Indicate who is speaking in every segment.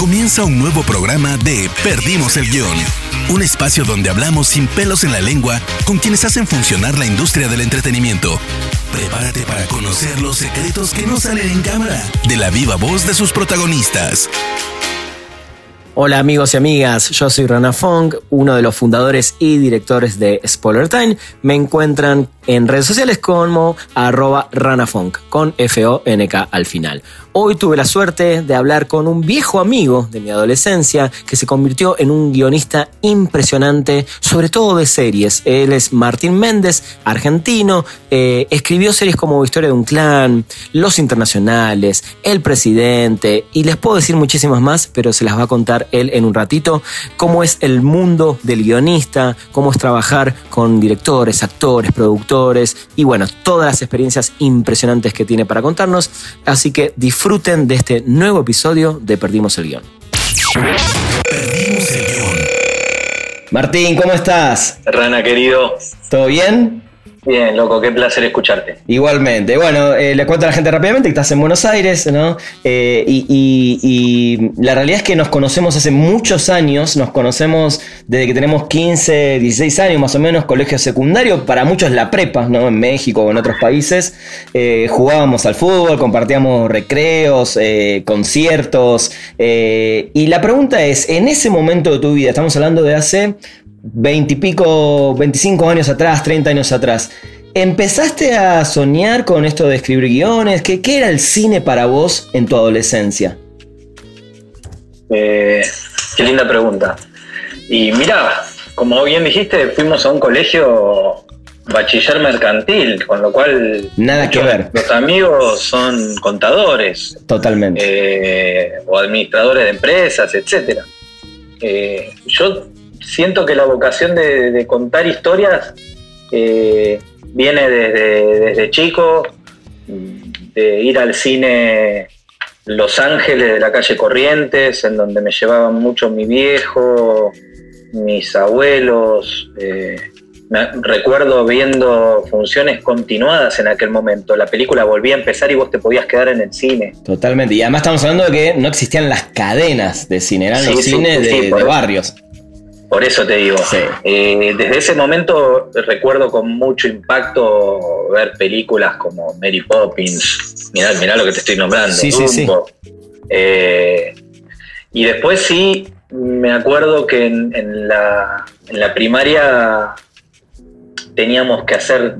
Speaker 1: Comienza un nuevo programa de Perdimos el Guión. Un espacio donde hablamos sin pelos en la lengua con quienes hacen funcionar la industria del entretenimiento. Prepárate para conocer los secretos que no salen en cámara de la viva voz de sus protagonistas.
Speaker 2: Hola amigos y amigas, yo soy Rana Fong, uno de los fundadores y directores de Spoiler Time. Me encuentran en redes sociales como arroba ranafunk, con F-O-N-K al final. Hoy tuve la suerte de hablar con un viejo amigo de mi adolescencia que se convirtió en un guionista impresionante, sobre todo de series. Él es Martín Méndez, argentino, eh, escribió series como Historia de un clan, Los Internacionales, El Presidente, y les puedo decir muchísimas más, pero se las va a contar él en un ratito, cómo es el mundo del guionista, cómo es trabajar con directores, actores, productores, y bueno, todas las experiencias impresionantes que tiene para contarnos. Así que disfruten de este nuevo episodio de Perdimos el Guión. Perdimos el Guión. Martín, ¿cómo estás?
Speaker 3: Rana, querido.
Speaker 2: ¿Todo bien?
Speaker 3: Bien, loco, qué placer escucharte.
Speaker 2: Igualmente. Bueno, eh, le cuento a la gente rápidamente que estás en Buenos Aires, ¿no? Eh, y, la realidad es que nos conocemos hace muchos años, nos conocemos desde que tenemos 15, 16 años más o menos, colegio secundario, para muchos la prepa, ¿no? En México o en otros países. Eh, jugábamos al fútbol, compartíamos recreos, conciertos. y la pregunta es, en ese momento de tu vida, estamos hablando de hace veintipico, 25 años atrás, 30 años atrás, ¿empezaste a soñar con esto de escribir guiones? ¿Qué, qué era el cine para vos en tu adolescencia?
Speaker 3: Eh, qué linda pregunta. Y mira, como bien dijiste, fuimos a un colegio bachiller mercantil, con lo cual...
Speaker 2: Nada que ver.
Speaker 3: Los amigos son contadores.
Speaker 2: Totalmente.
Speaker 3: Eh, o administradores de empresas, etc. Eh, yo siento que la vocación de, contar historias eh, viene desde, chico, de ir al cine Los Ángeles de la calle Corrientes, en donde me llevaban mucho mi viejo, mis abuelos. Eh, recuerdo viendo funciones continuadas en aquel momento. La película volvía a empezar y vos te podías quedar en el cine.
Speaker 2: Totalmente. Y además estamos hablando de que no existían las cadenas de cine, eran los cines de, de barrios.
Speaker 3: Por eso te digo, eh, desde ese momento recuerdo con mucho impacto ver películas como Mary Poppins, mirá, mirá lo que te estoy nombrando, sí, eh, y después sí, me acuerdo que en, la, en la primaria teníamos que hacer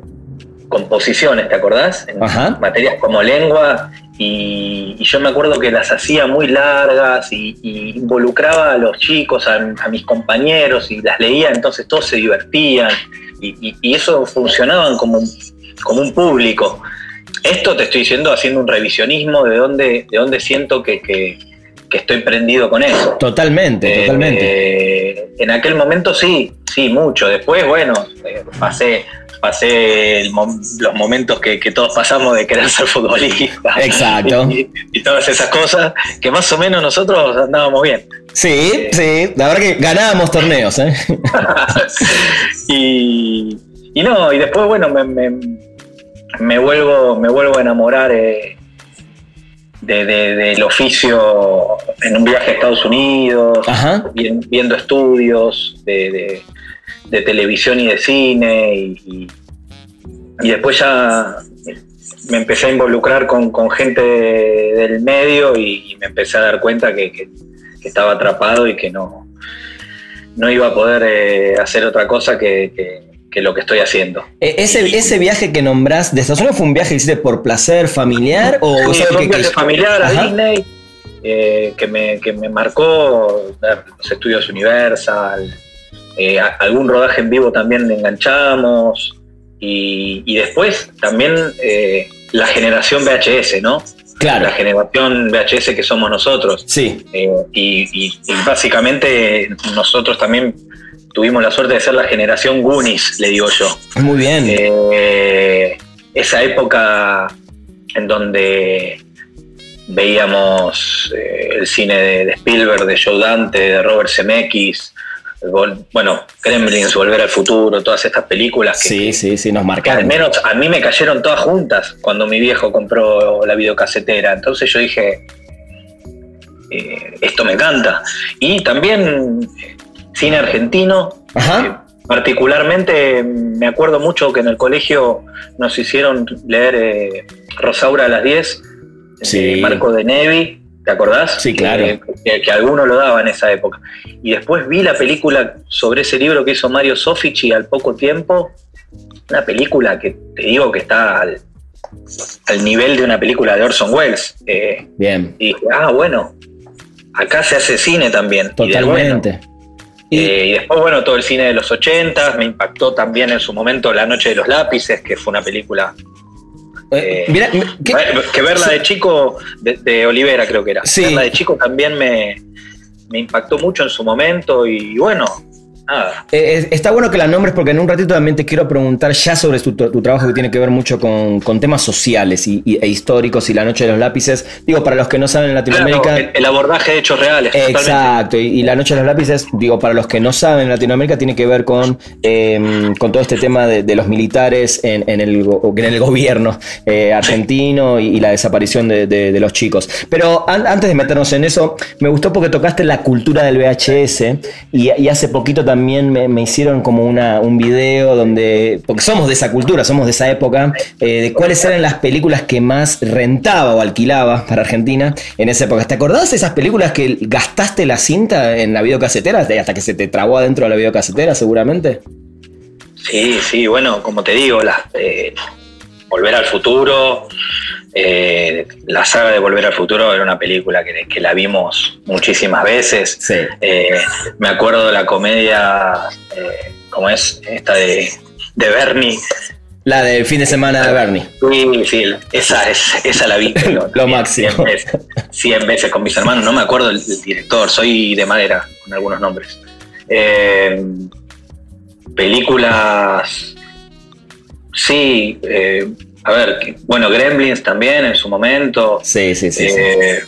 Speaker 3: composiciones, ¿te acordás? En materias como lengua y, yo me acuerdo que las hacía muy largas y, involucraba a los chicos, a, mis compañeros y las leía, entonces todos se divertían y, eso funcionaban como un, como un público. Esto te estoy diciendo haciendo un revisionismo de dónde, de dónde siento que, estoy prendido con eso.
Speaker 2: Totalmente, eh, totalmente.
Speaker 3: en aquel momento sí, sí, mucho. Después, bueno, eh, pasé pasé los momentos que, todos pasamos de querer ser futbolista.
Speaker 2: Exacto.
Speaker 3: Y, todas esas cosas, que más o menos nosotros andábamos bien.
Speaker 2: Sí, sí, la verdad que ganábamos torneos. ¿eh?
Speaker 3: y, no, y después, bueno, me, vuelvo, me vuelvo a enamorar eh, del oficio en un viaje a Estados Unidos, viendo estudios de de televisión y de cine y, después ya me empecé a involucrar con, gente del medio y, me empecé a dar cuenta que, estaba atrapado y que no, no iba a poder eh, hacer otra cosa que, lo que estoy haciendo.
Speaker 2: E, ¿Ese, ese viaje que nombrás de Estados Unidos fue un viaje que hiciste por placer familiar?
Speaker 3: o fue un viaje familiar a Disney eh, que, me, que me marcó los estudios Universal, eh, algún rodaje en vivo también le enganchamos. Y, después también eh, la generación VHS, ¿no?
Speaker 2: Claro.
Speaker 3: La generación VHS que somos nosotros.
Speaker 2: Sí.
Speaker 3: Eh, y, básicamente nosotros también tuvimos la suerte de ser la generación Goonies, le digo yo.
Speaker 2: Muy bien.
Speaker 3: esa época en donde veíamos el cine de, Spielberg, de Joe Dante, de Robert Zemeckis, bueno, Gremlins, Volver al Futuro, todas estas películas que,
Speaker 2: sí, sí, sí, nos marcaron.
Speaker 3: Al menos a mí me cayeron todas juntas cuando mi viejo compró la videocasetera. Entonces yo dije, eh, esto me encanta. Y también cine argentino. particularmente me acuerdo mucho que en el colegio nos hicieron leer Rosaura a las 10, Marco de Nevi, ¿Te acordás?
Speaker 2: Sí, claro.
Speaker 3: Que, alguno lo daba en esa época. Y después vi la película sobre ese libro que hizo Mario Sofici al poco tiempo. Una película que te digo que está al, nivel de una película de Orson Welles.
Speaker 2: Eh, Bien.
Speaker 3: Y dije, ah, bueno, acá se hace cine también.
Speaker 2: Totalmente.
Speaker 3: Eh, y, después, bueno, todo el cine de los 80 me impactó también en su momento La Noche de los Lápices, que fue una película eh, eh, que verla de chico, de, Olivera creo que era. Verla de chico también me, me impactó mucho en su momento y bueno,
Speaker 2: eh, está bueno que la nombres porque en un ratito también te quiero preguntar ya sobre tu, trabajo que tiene que ver mucho con, temas sociales y, e históricos y la noche de los lápices. Digo, para los que no saben en Latinoamérica...
Speaker 3: el, abordaje de hechos reales.
Speaker 2: Exacto, y, la noche de los lápices, digo, para los que no saben en Latinoamérica tiene que ver con, em, con todo este tema de, los militares en, el, en el gobierno eh, argentino y, la desaparición de, los chicos. Pero antes de meternos en eso, me gustó porque tocaste la cultura del VHS y hace poquito también también me, hicieron como una, un video donde, porque somos de esa cultura, somos de esa época, eh, de cuáles eran las películas que más rentaba o alquilaba para Argentina en esa época. ¿Te acordás de esas películas que gastaste la cinta en la videocasetera hasta que se te trabó adentro de la videocasetera seguramente?
Speaker 3: Sí, sí, bueno, como te digo, las, eh, Volver al Futuro, eh, la saga de Volver al Futuro era una película que, la vimos muchísimas veces. Eh, me acuerdo de la comedia, eh, como es esta de, de Bernie.
Speaker 2: La del fin de semana de Bernie.
Speaker 3: Sí, sí, esa, es, esa la vi.
Speaker 2: Lo máximo.
Speaker 3: 100 veces, con mis hermanos. No me acuerdo del, director, soy de madera con algunos nombres. películas. Sí, a ver, bueno, Gremlins también en su momento.
Speaker 2: Sí, sí, sí.
Speaker 3: Eh,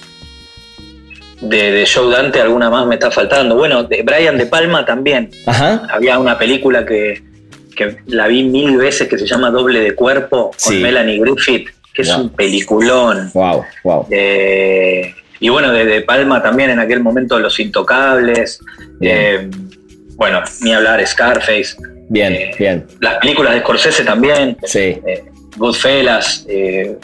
Speaker 3: de, de, Joe Dante alguna más me está faltando. Bueno, de Brian De Palma también. Ajá. Había una película que, la vi mil veces que se llama Doble de Cuerpo con Melanie Griffith, que es un peliculón.
Speaker 2: Wow, wow.
Speaker 3: Eh, y bueno, de, de, Palma también en aquel momento Los Intocables. Eh, bueno, ni hablar Scarface.
Speaker 2: Bien, bien.
Speaker 3: Las películas de Scorsese también.
Speaker 2: Sí.
Speaker 3: Goodfellas, eh,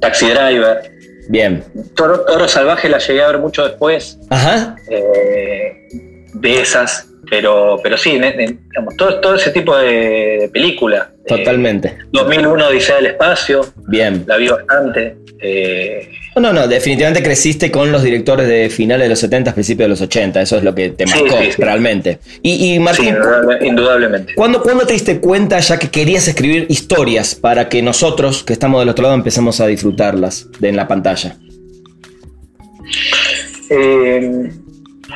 Speaker 3: Taxi Driver.
Speaker 2: Bien.
Speaker 3: Toro, Salvaje la llegué a ver mucho después.
Speaker 2: Ajá.
Speaker 3: Eh, de esas. Pero, pero sí, digamos, todo, todo ese tipo de, películas.
Speaker 2: Totalmente.
Speaker 3: 2001 Dice del Espacio.
Speaker 2: Bien.
Speaker 3: La vi bastante.
Speaker 2: Eh, no, no, definitivamente creciste con los directores de finales de los 70, principios de los 80, eso es lo que te marcó realmente. Y, Martín,
Speaker 3: indudablemente.
Speaker 2: ¿cuándo, te diste cuenta ya que querías escribir historias para que nosotros, que estamos del otro lado, empecemos a disfrutarlas de, en la pantalla?
Speaker 3: Eh,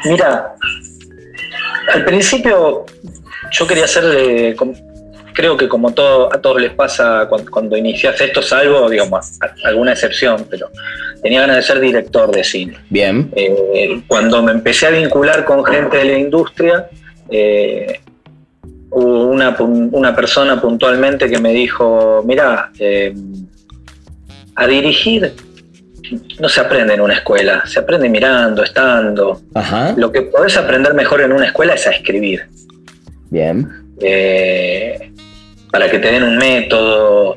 Speaker 3: mira, al principio yo quería hacer creo que como todo, a todos les pasa cuando, inicias esto, salvo, digamos, alguna excepción, pero tenía ganas de ser director de cine.
Speaker 2: Bien.
Speaker 3: Eh, cuando me empecé a vincular con gente de la industria, eh, hubo una, persona puntualmente que me dijo, mira, eh, a dirigir no se aprende en una escuela, se aprende mirando, estando. Lo que podés aprender mejor en una escuela es a escribir.
Speaker 2: Bien
Speaker 3: para que te den un método,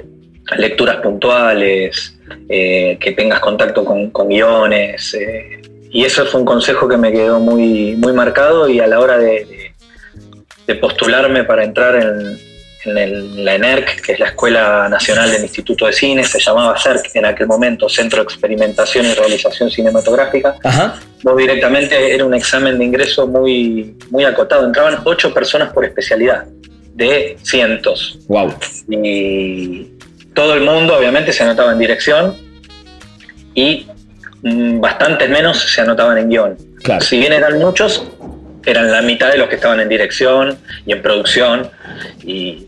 Speaker 3: lecturas puntuales, eh, que tengas contacto con, guiones. Eh, y eso fue un consejo que me quedó muy, muy marcado y a la hora de, postularme para entrar en, la ENERC, que es la Escuela Nacional del Instituto de Cine, se llamaba CERC en aquel momento, Centro de Experimentación y Realización Cinematográfica. No directamente era un examen de ingreso muy, muy acotado, entraban ocho personas por especialidad de cientos.
Speaker 2: Wow.
Speaker 3: Y todo el mundo obviamente se anotaba en dirección y mm, bastantes menos se anotaban en guion. Si bien eran muchos, eran la mitad de los que estaban en dirección y en producción y,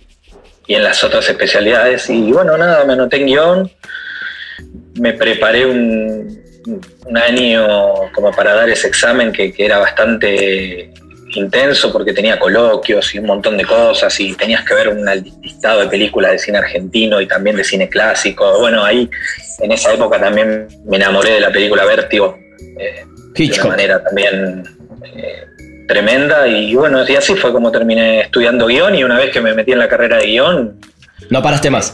Speaker 3: en las otras especialidades. Y bueno, nada, me anoté en guion, me preparé un, un año como para dar ese examen que, que era bastante intenso porque tenía coloquios y un montón de cosas y tenías que ver un listado de películas de cine argentino y también de cine clásico. Bueno, ahí en esa época también me enamoré de la película Vértigo. Eh, de una manera también eh, tremenda. Y bueno, y así fue como terminé estudiando guion y una vez que me metí en la carrera de guion...
Speaker 2: No paraste más.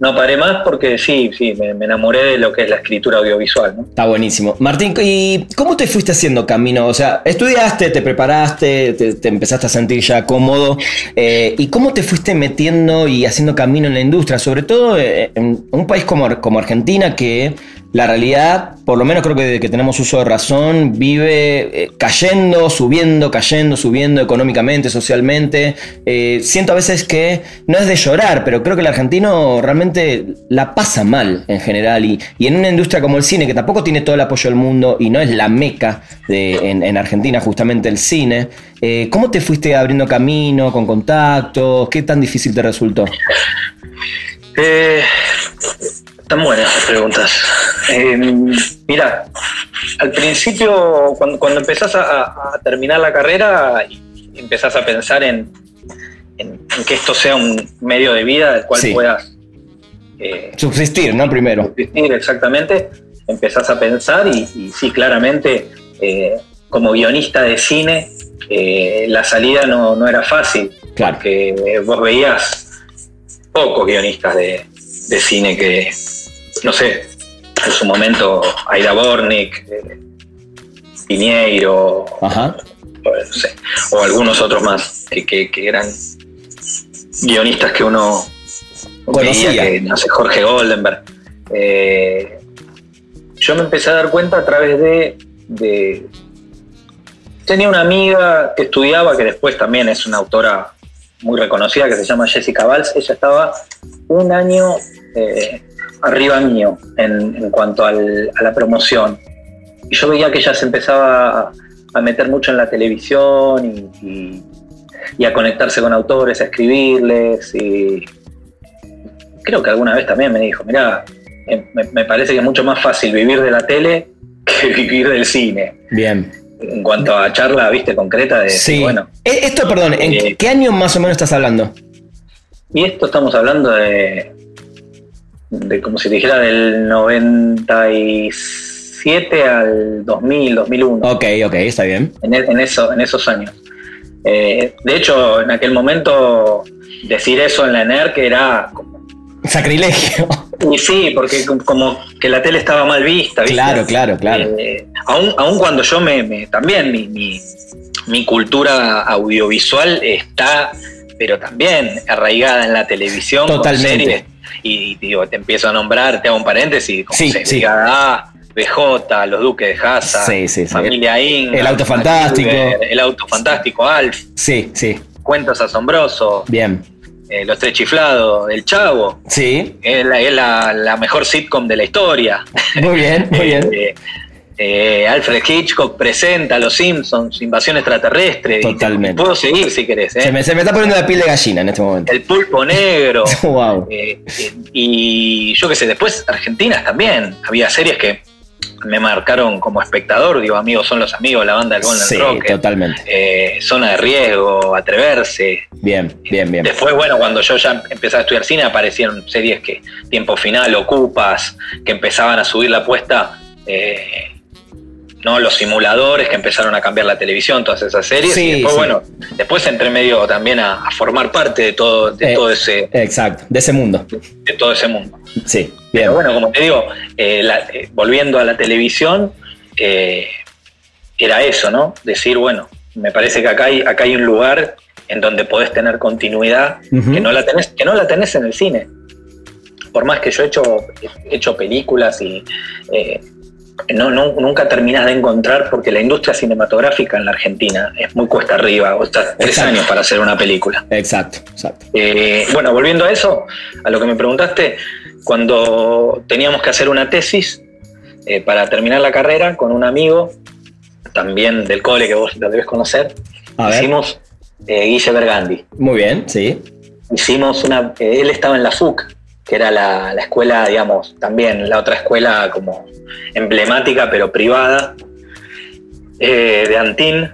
Speaker 3: No paré más porque sí, sí, me, enamoré de lo que es la escritura audiovisual.
Speaker 2: Está buenísimo. Martín, ¿y cómo te fuiste haciendo camino? O sea, estudiaste, te preparaste, te, empezaste a sentir ya cómodo. Eh, ¿Y cómo te fuiste metiendo y haciendo camino en la industria? Sobre todo eh, en un país como, como Argentina que la realidad, por lo menos creo que que tenemos uso de razón, vive eh, cayendo, subiendo, cayendo, subiendo económicamente, socialmente. Eh, siento a veces que no es de llorar, pero creo que el argentino realmente la pasa mal en general. Y, en una industria como el cine, que tampoco tiene todo el apoyo del mundo y no es la meca de, en, Argentina justamente el cine, eh, ¿cómo te fuiste abriendo camino, con contactos? ¿Qué tan difícil te resultó?
Speaker 3: Eh, están buenas las preguntas. Em, mira, al principio, cuando, cuando empezás a, terminar la carrera, y empezás a pensar en, que esto sea un medio de vida del cual puedas...
Speaker 2: Eh, subsistir, ¿no? Primero.
Speaker 3: Subsistir, exactamente. Empezás a pensar y, sí, claramente, eh, como guionista de cine, eh, la salida no, era fácil. Claro. Porque vos veías pocos guionistas de, de cine que, no sé, en su momento Aida Bornik, eh, Piñeiro, O, algunos otros más que, eran guionistas que uno
Speaker 2: conocía, que,
Speaker 3: no sé, Jorge Goldenberg. Eh, yo me empecé a dar cuenta a través de, Tenía una amiga que estudiaba, que después también es una autora muy reconocida, que se llama Jessica Valls. Ella estaba un año eh, arriba mío en, cuanto a la promoción. Y yo veía que ella se empezaba a, meter mucho en la televisión y, a conectarse con autores, a escribirles. Y creo que alguna vez también me dijo, mira, eh, me, parece que es mucho más fácil vivir de la tele que vivir del cine.
Speaker 2: Bien.
Speaker 3: En cuanto a charla, viste, concreta de...
Speaker 2: Sí. Bueno, eh, esto, perdón, ¿en eh, qué año más o menos estás hablando?
Speaker 3: Y esto estamos hablando de de como si dijera del 97 al 2000, 2001.
Speaker 2: Ok, ok, está bien.
Speaker 3: En, e, en, eso, en esos años. Eh, de hecho, en aquel momento, decir eso en la ENER era como...
Speaker 2: Sacrilegio.
Speaker 3: Y sí, porque como que la tele estaba mal vista.
Speaker 2: Claro, claro, claro.
Speaker 3: Eh, aún, cuando yo me... también mi, mi cultura audiovisual está, pero también arraigada en la televisión.
Speaker 2: Totalmente
Speaker 3: y digo, te empiezo a nombrar, te hago un paréntesis, como sí, sí. A, BJ, Los Duques de Haza, Familia Ing,
Speaker 2: El Auto Fantástico,
Speaker 3: El Auto Fantástico, Alf,
Speaker 2: sí, sí.
Speaker 3: Cuentos Asombrosos,
Speaker 2: bien.
Speaker 3: Eh, los Tres Chiflados, El Chavo.
Speaker 2: Sí.
Speaker 3: Es, la, la, mejor sitcom de la historia.
Speaker 2: Muy bien, muy bien.
Speaker 3: Eh, eh, Alfred Hitchcock presenta Los Simpsons, Invasión Extraterrestre.
Speaker 2: Totalmente.
Speaker 3: puedo seguir si querés. ¿eh?
Speaker 2: Se, me, está poniendo la piel de gallina en este momento.
Speaker 3: El pulpo negro.
Speaker 2: wow.
Speaker 3: Eh, y yo qué sé, después Argentinas también. Había series que me marcaron como espectador. Digo, amigos son los amigos, la banda del Golden sí,
Speaker 2: totalmente.
Speaker 3: Zona de riesgo, Atreverse.
Speaker 2: Bien, bien, bien.
Speaker 3: Después, bueno, cuando yo ya empecé a estudiar cine, aparecieron series que Tiempo Final, Ocupas, que empezaban a subir la apuesta. Eh, ¿no? Los simuladores que empezaron a cambiar la televisión, todas esas series. y después, bueno, después entré medio también a, formar parte de todo, de eh, todo ese.
Speaker 2: Exacto, de ese mundo.
Speaker 3: De, todo ese mundo.
Speaker 2: Sí,
Speaker 3: bien. Pero bueno, como te digo, eh, eh, volviendo a la televisión, era eso, ¿no? Decir, bueno, me parece que acá hay, acá hay un lugar en donde podés tener continuidad que, no la tenés, que no la tenés en el cine. Por más que yo he hecho, he hecho películas y no, nunca terminas de encontrar porque la industria cinematográfica en la Argentina es muy cuesta arriba, o sea, tres años para hacer una película.
Speaker 2: Exacto, exacto.
Speaker 3: Eh, bueno, volviendo a eso, a lo que me preguntaste, cuando teníamos que hacer una tesis eh, para terminar la carrera con un amigo, también del cole que vos lo debes conocer, hicimos eh, Guille Bergandi.
Speaker 2: Muy bien, sí.
Speaker 3: Hicimos una, él estaba en la FUC, que era la, escuela, digamos, también la otra escuela como emblemática pero privada eh, de Antín,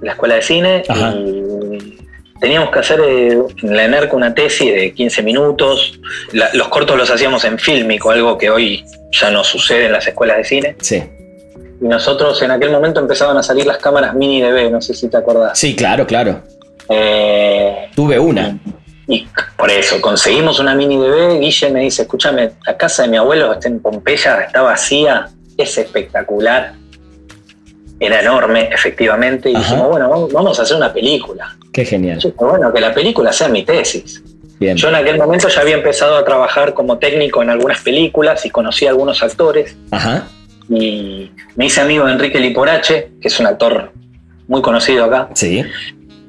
Speaker 3: la escuela de cine, y teníamos que hacer eh, en la ENERC una tesis de 15 minutos, los cortos los hacíamos en fílmico, algo que hoy ya no sucede en las escuelas de cine.
Speaker 2: Sí.
Speaker 3: y nosotros en aquel momento empezaban a salir las cámaras mini DV, no sé si te acordás.
Speaker 2: Sí, claro, claro. Eh, Tuve una.
Speaker 3: Y por eso, conseguimos una mini DV, Guille me dice, escúchame, la casa de mi abuelo está en Pompeya, está vacía, es espectacular. Era enorme, efectivamente, y dijimos, bueno, vamos, a hacer una película.
Speaker 2: Qué genial.
Speaker 3: bueno, que la película sea mi tesis. Bien. Yo en aquel momento ya había empezado a trabajar como técnico en algunas películas y conocí a algunos actores. Ajá y me hice amigo de Enrique Liporache, que es un actor muy conocido acá.
Speaker 2: Sí.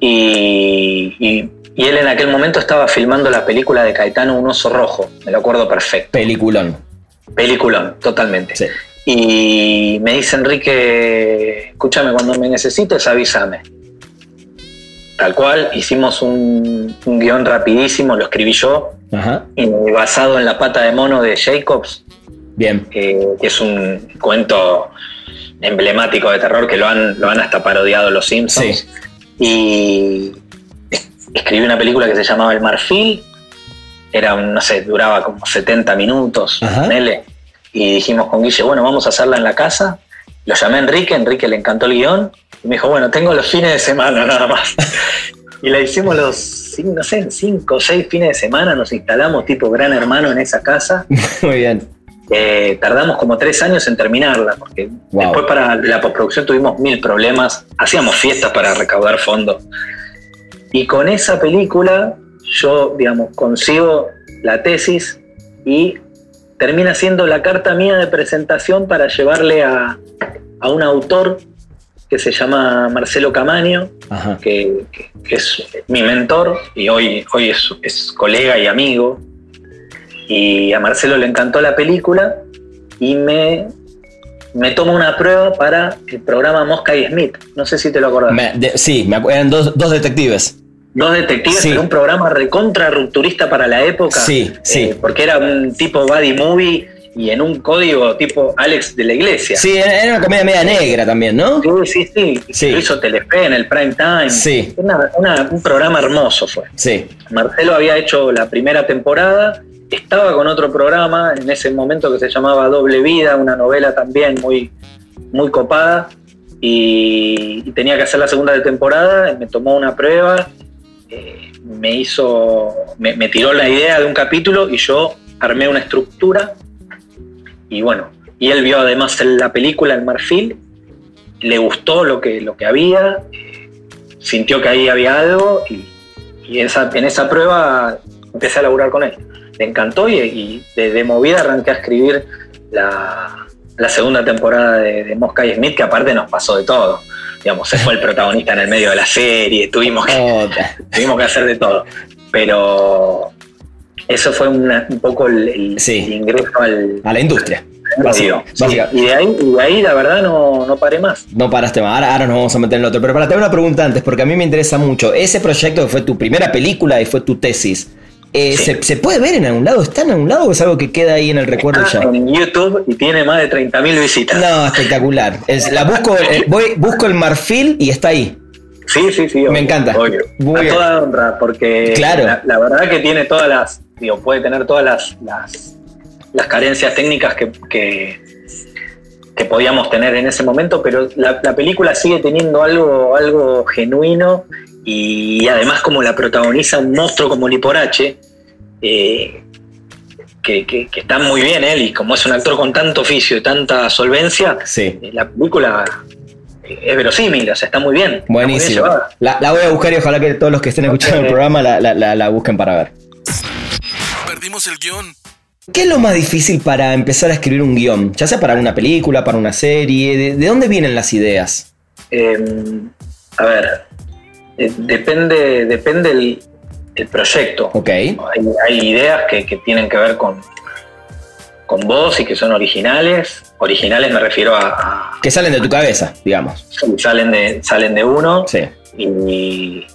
Speaker 3: Y, él en aquel momento estaba filmando la película de Caetano Un oso rojo, me lo acuerdo perfecto.
Speaker 2: Peliculón.
Speaker 3: Peliculón, totalmente. Sí. Y me dice Enrique, escúchame, cuando me necesites avísame. Tal cual, hicimos un, guion rapidísimo, lo escribí yo, Ajá. y basado en la pata de mono de Jacobs,
Speaker 2: Bien.
Speaker 3: que es un cuento emblemático de terror que lo han, lo han hasta parodiado los Simpsons. Y escribí una película que se llamaba El Marfil. Era, no sé, duraba como 70 minutos. y dijimos con Guille, bueno, vamos a hacerla en la casa. Lo llamé a Enrique, Enrique le encantó el guion. Y me dijo, bueno, tengo los fines de semana nada más. y la hicimos los, no sé, cinco o seis fines de semana. Nos instalamos tipo gran hermano en esa casa.
Speaker 2: Muy bien.
Speaker 3: Eh, tardamos como tres años en terminarla, porque después para la postproducción tuvimos mil problemas, hacíamos fiestas para recaudar fondos. Y con esa película yo, digamos, consigo la tesis y termina siendo la carta mía de presentación para llevarle a, un autor que se llama Marcelo Camaño, que, es mi mentor y hoy, hoy es, es colega y amigo y a Marcelo le encantó la película y me, me toma una prueba para el programa Mosca y Smith. No sé si te lo acordás.
Speaker 2: sí, me eran dos, detectives.
Speaker 3: Dos detectives en un programa recontra rupturista para la época.
Speaker 2: Sí, sí.
Speaker 3: Eh, porque era un tipo buddy movie y en un código tipo Alex de la Iglesia.
Speaker 2: Sí, era una comedia media negra también, ¿no?
Speaker 3: Sí, sí, sí. Lo hizo Telefe en el prime time.
Speaker 2: Sí.
Speaker 3: un programa hermoso fue.
Speaker 2: Sí.
Speaker 3: Marcelo había hecho la primera temporada estaba con otro programa en ese momento que se llamaba Doble Vida, una novela también muy, muy copada, y, tenía que hacer la segunda de temporada, me tomó una prueba, eh, me hizo, me, tiró la idea de un capítulo y yo armé una estructura, y bueno, y él vio además la película El Marfil, le gustó lo que, lo que había, eh, sintió que ahí había algo, y, esa, en esa prueba empecé a laburar con él. Le encantó y, de, movida arranqué a escribir la, segunda temporada de, Mosca y Smith, que aparte nos pasó de todo. Digamos, se fue el protagonista en el medio de la serie, tuvimos que, tuvimos que hacer de todo. Pero eso fue un poco el, ingreso
Speaker 2: a la industria.
Speaker 3: y, de ahí, la verdad no, no paré más.
Speaker 2: No paraste más, ahora, nos vamos a meter en el otro. Pero para tener una pregunta antes, porque a mí me interesa mucho. Ese proyecto que fue tu primera película y fue tu tesis, eh, ¿se, puede ver en algún lado? ¿Está en algún lado o es algo que queda ahí en el recuerdo ya?
Speaker 3: En YouTube y tiene más de 30.000 visitas.
Speaker 2: No, espectacular. la busco, eh, voy, busco el marfil y está ahí.
Speaker 3: Sí, sí, sí.
Speaker 2: Me encanta. a
Speaker 3: toda honra, porque
Speaker 2: claro.
Speaker 3: la, verdad que tiene todas las, digo, puede tener todas las, las, carencias técnicas que, que, podíamos tener en ese momento, pero la, película sigue teniendo algo, algo genuino y además como la protagoniza un monstruo como Liporache, eh, que, está muy bien él, y como es un actor con tanto oficio y tanta solvencia,
Speaker 2: eh,
Speaker 3: la película eh, es verosímil, o sea, está muy bien.
Speaker 2: Buenísimo. la, voy a buscar y ojalá que todos los que estén escuchando el programa la, busquen para ver.
Speaker 1: Perdimos el guion.
Speaker 2: ¿Qué es lo más difícil para empezar a escribir un guion? Ya sea para una película, para una serie, ¿de, dónde vienen las ideas?
Speaker 3: Em, a ver, eh, depende, depende el, proyecto.
Speaker 2: Okay.
Speaker 3: Hay, ideas que, tienen que ver con, con vos y que son originales. Originales me refiero a.
Speaker 2: que salen de tu cabeza, digamos.
Speaker 3: salen de, salen de uno.
Speaker 2: Sí.
Speaker 3: Y,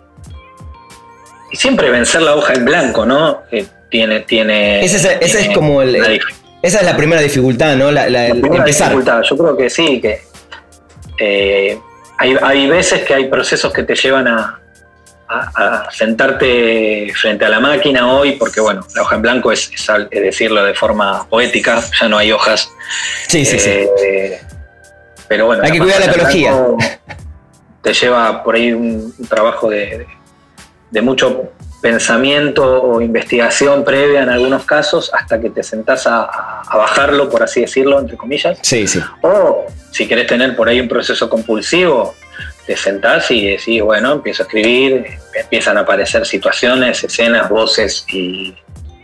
Speaker 3: siempre vencer la hoja en blanco, ¿no? Eh, tiene, tiene.
Speaker 2: Ese, es como el. esa es la primera dificultad, ¿no? La, empezar.
Speaker 3: Dificultad. Yo creo que sí, que. Eh, hay, veces que hay procesos que te llevan a, sentarte frente a la máquina hoy, porque bueno, la hoja en blanco es, decirlo de forma poética, ya no hay hojas.
Speaker 2: Sí, sí, sí. Eh,
Speaker 3: pero bueno.
Speaker 2: Hay que cuidar la ecología.
Speaker 3: Te lleva por ahí un, trabajo de, de, mucho pensamiento o investigación previa en algunos casos hasta que te sentás a, a, bajarlo, por así decirlo, entre comillas.
Speaker 2: Sí, sí.
Speaker 3: O si querés tener por ahí un proceso compulsivo, te sentás y decís, bueno, empiezo a escribir, empiezan a aparecer situaciones, escenas, voces y,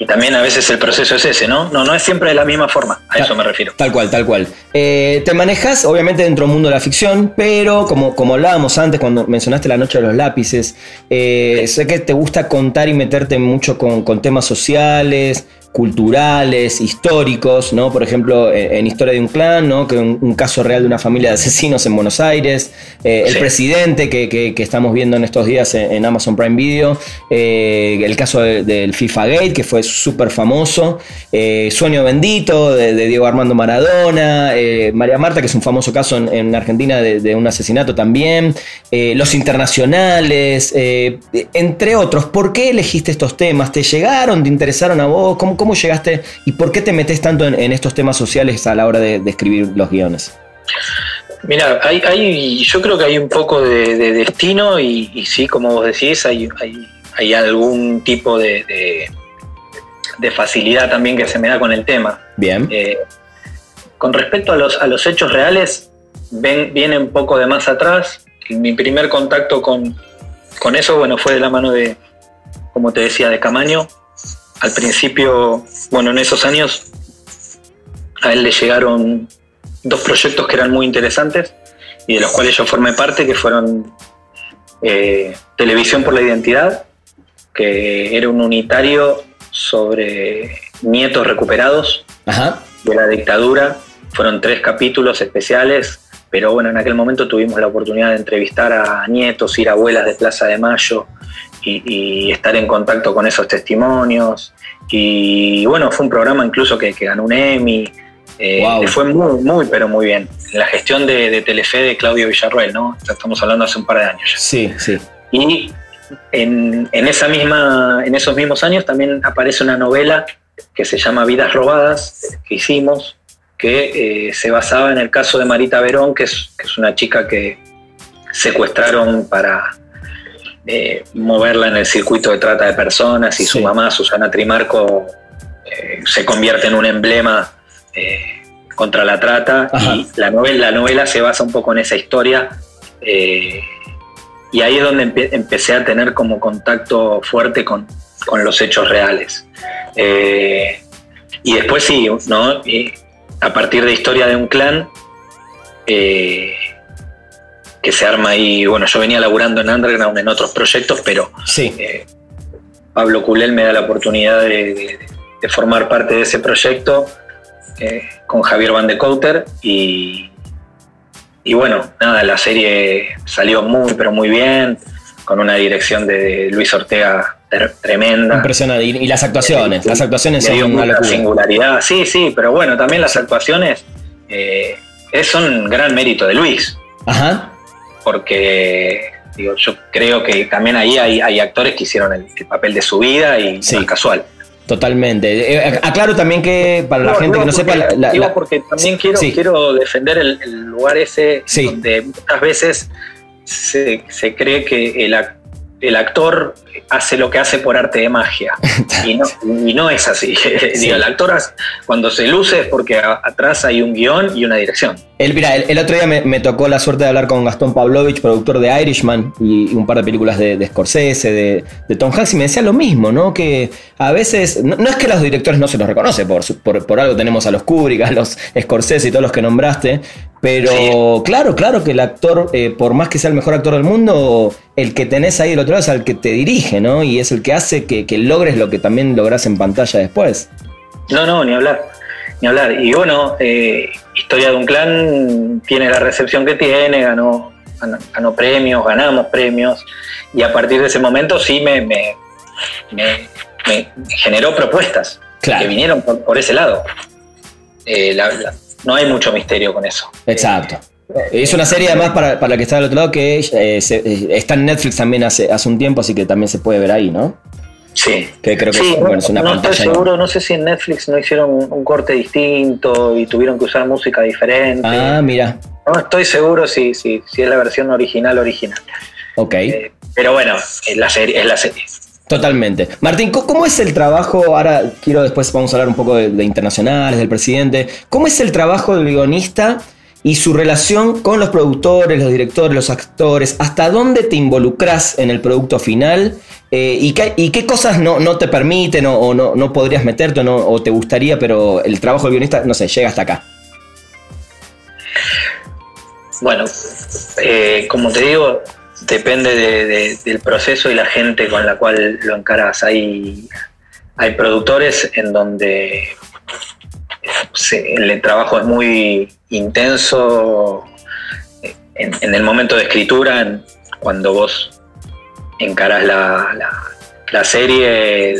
Speaker 3: también a veces el proceso es ese, ¿no? No, no es siempre de la misma forma, a eso me refiero.
Speaker 2: Tal cual, tal cual. Eh, te manejas, obviamente, dentro del mundo de la ficción, pero como, como hablábamos antes cuando mencionaste la noche de los lápices, eh, sé que te gusta contar y meterte mucho con, con temas sociales, culturales, históricos, ¿no? Por ejemplo, en, Historia de un Clan, ¿no? Que un, caso real de una familia de asesinos en Buenos Aires, eh, el presidente que, estamos viendo en estos días en, Amazon Prime Video, eh, el caso del FIFA Gate, que fue súper famoso, eh, Sueño Bendito de, Diego Armando Maradona, María Marta, que es un famoso caso en, Argentina de, un asesinato también, Los Internacionales, entre otros. ¿Por qué elegiste estos temas? ¿Te llegaron? ¿Te interesaron a vos? ¿Cómo, ¿Cómo llegaste y por qué te metes tanto en, estos temas sociales a la hora de, escribir los guiones?
Speaker 3: Mira, hay, yo creo que hay un poco de, destino y, sí, como vos decís, hay, hay, algún tipo de, facilidad también que se me da con el tema.
Speaker 2: Bien.
Speaker 3: Eh, con respecto a los, a los hechos reales, ven, viene un poco de más atrás. Mi primer contacto con, con eso, bueno, fue de la mano de, como te decía, de Camaño, al principio, bueno, en esos años, a él le llegaron dos proyectos que eran muy interesantes y de los cuales yo formé parte, que fueron eh, Televisión por la Identidad, que era un unitario sobre nietos recuperados de la dictadura. Fueron tres capítulos especiales, pero bueno, en aquel momento tuvimos la oportunidad de entrevistar a nietos, ir a abuelas de Plaza de Mayo, y, estar en contacto con esos testimonios. Y bueno, fue un programa incluso que, ganó un Emmy. Eh, fue muy, muy, pero muy bien. La gestión de, Telefe de Claudio Villarruel, ¿no? Estamos hablando hace un par de años
Speaker 2: Sí, sí.
Speaker 3: Y en, esa misma, en esos mismos años también aparece una novela que se llama Vidas Robadas, que hicimos, que eh, se basaba en el caso de Marita Verón, que es, que es una chica que secuestraron para, eh, moverla en el circuito de trata de personas y su mamá, Susana Trimarco, eh, se convierte en un emblema eh, contra la trata y la novela, la novela se basa un poco en esa historia y ahí es donde empecé a tener como contacto fuerte con, los hechos reales. y después sí, ¿no? a partir de Historia de un clan, que se arma y bueno, yo venía laburando en Underground en otros proyectos, pero
Speaker 2: sí.
Speaker 3: Eh, Pablo Culel me da la oportunidad de, formar parte de ese proyecto eh, con Javier Van de Couter y, y bueno, nada, la serie salió muy, pero muy bien, con una dirección de Luis Ortega tremenda.
Speaker 2: Impresionante. Y, las actuaciones, las actuaciones
Speaker 3: son una singularidad. Sí, sí, pero bueno, también las actuaciones eh, son gran mérito de Luis.
Speaker 2: Ajá
Speaker 3: porque digo, yo creo que también ahí hay, actores que hicieron el, papel de su vida y sí. casual.
Speaker 2: Totalmente. Eh, aclaro también que para la gente que no sepa.
Speaker 3: La, porque también quiero, quiero defender el, lugar ese donde muchas veces se, se cree que el, el actor hace lo que hace por arte de magia. y, no, y no es así. Digo, el actor cuando se luce es porque atrás hay un guion y una dirección.
Speaker 2: El, mira, el, otro día me, tocó la suerte de hablar con Gastón Pavlovich, productor de Irishman y, un par de películas de, Scorsese, de, Tom Hanks, y me decía lo mismo, ¿no? Que a veces, no, es que los directores no se los reconoce, por, por, por, algo tenemos a los Kubrick, a los Scorsese y todos los que nombraste, pero claro, claro que el actor, eh, por más que sea el mejor actor del mundo, el que tenés ahí del otro lado es el que te dirige, ¿no? Y es el que hace que, logres lo que también logras en pantalla después.
Speaker 3: No, no, ni hablar, ni hablar. Y bueno, eh, Historia de un Clan tiene la recepción que tiene, ganó, ganó, premios, ganamos premios, y a partir de ese momento sí me, me, generó propuestas que vinieron por, ese lado. Eh, no hay mucho misterio con eso.
Speaker 2: Exacto. Es una serie además para, para la que está del otro lado que eh, está en Netflix también hace, hace un tiempo, así que también se puede ver ahí, ¿no?
Speaker 3: Sí.
Speaker 2: Que creo que
Speaker 3: es, una no estoy seguro, no sé si en Netflix no hicieron un, corte distinto y tuvieron que usar música diferente.
Speaker 2: Ah, mira.
Speaker 3: No estoy seguro si, si, si es la versión original original.
Speaker 2: Ok. Eh,
Speaker 3: pero bueno, es la serie. Es la serie.
Speaker 2: Totalmente. Martín, ¿cómo es el trabajo? Ahora quiero después vamos a hablar un poco de, de internacionales, del presidente. ¿Cómo es el trabajo del guionista y su relación con los productores, los directores, los actores? ¿Hasta dónde te involucras en el producto final? Eh, ¿y, qué, cosas no, te permiten o, no, podrías meterte o, te gustaría, pero el trabajo del guionista, no sé, llega hasta acá?
Speaker 3: Bueno, eh, como te digo, depende del proceso y la gente con la cual lo encaras. Hay, hay productores en donde el trabajo es muy intenso en, el momento de escritura, cuando vos encaras la, la, serie,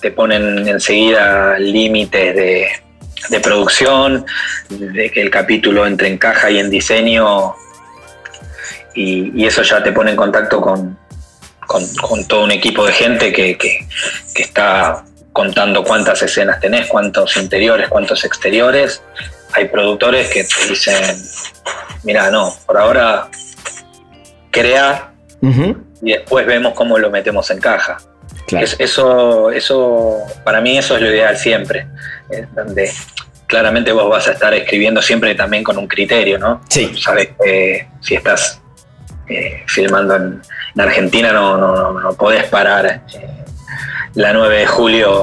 Speaker 3: te ponen enseguida límites de, de, producción, de que el capítulo entre en caja y en diseño, y, eso ya te pone en contacto con, con, todo un equipo de gente que, que, está contando cuántas escenas tenés, cuántos interiores, cuántos exteriores. Hay productores que te dicen, mira, no, por ahora crea y después vemos cómo lo metemos en caja. eso, eso, para mí eso es lo ideal siempre, donde claramente vos vas a estar escribiendo siempre también con un criterio, ¿no?
Speaker 2: Sí.
Speaker 3: Sabes que si estás eh, filmando en, Argentina no, no, no, podés parar eh, la 9 de julio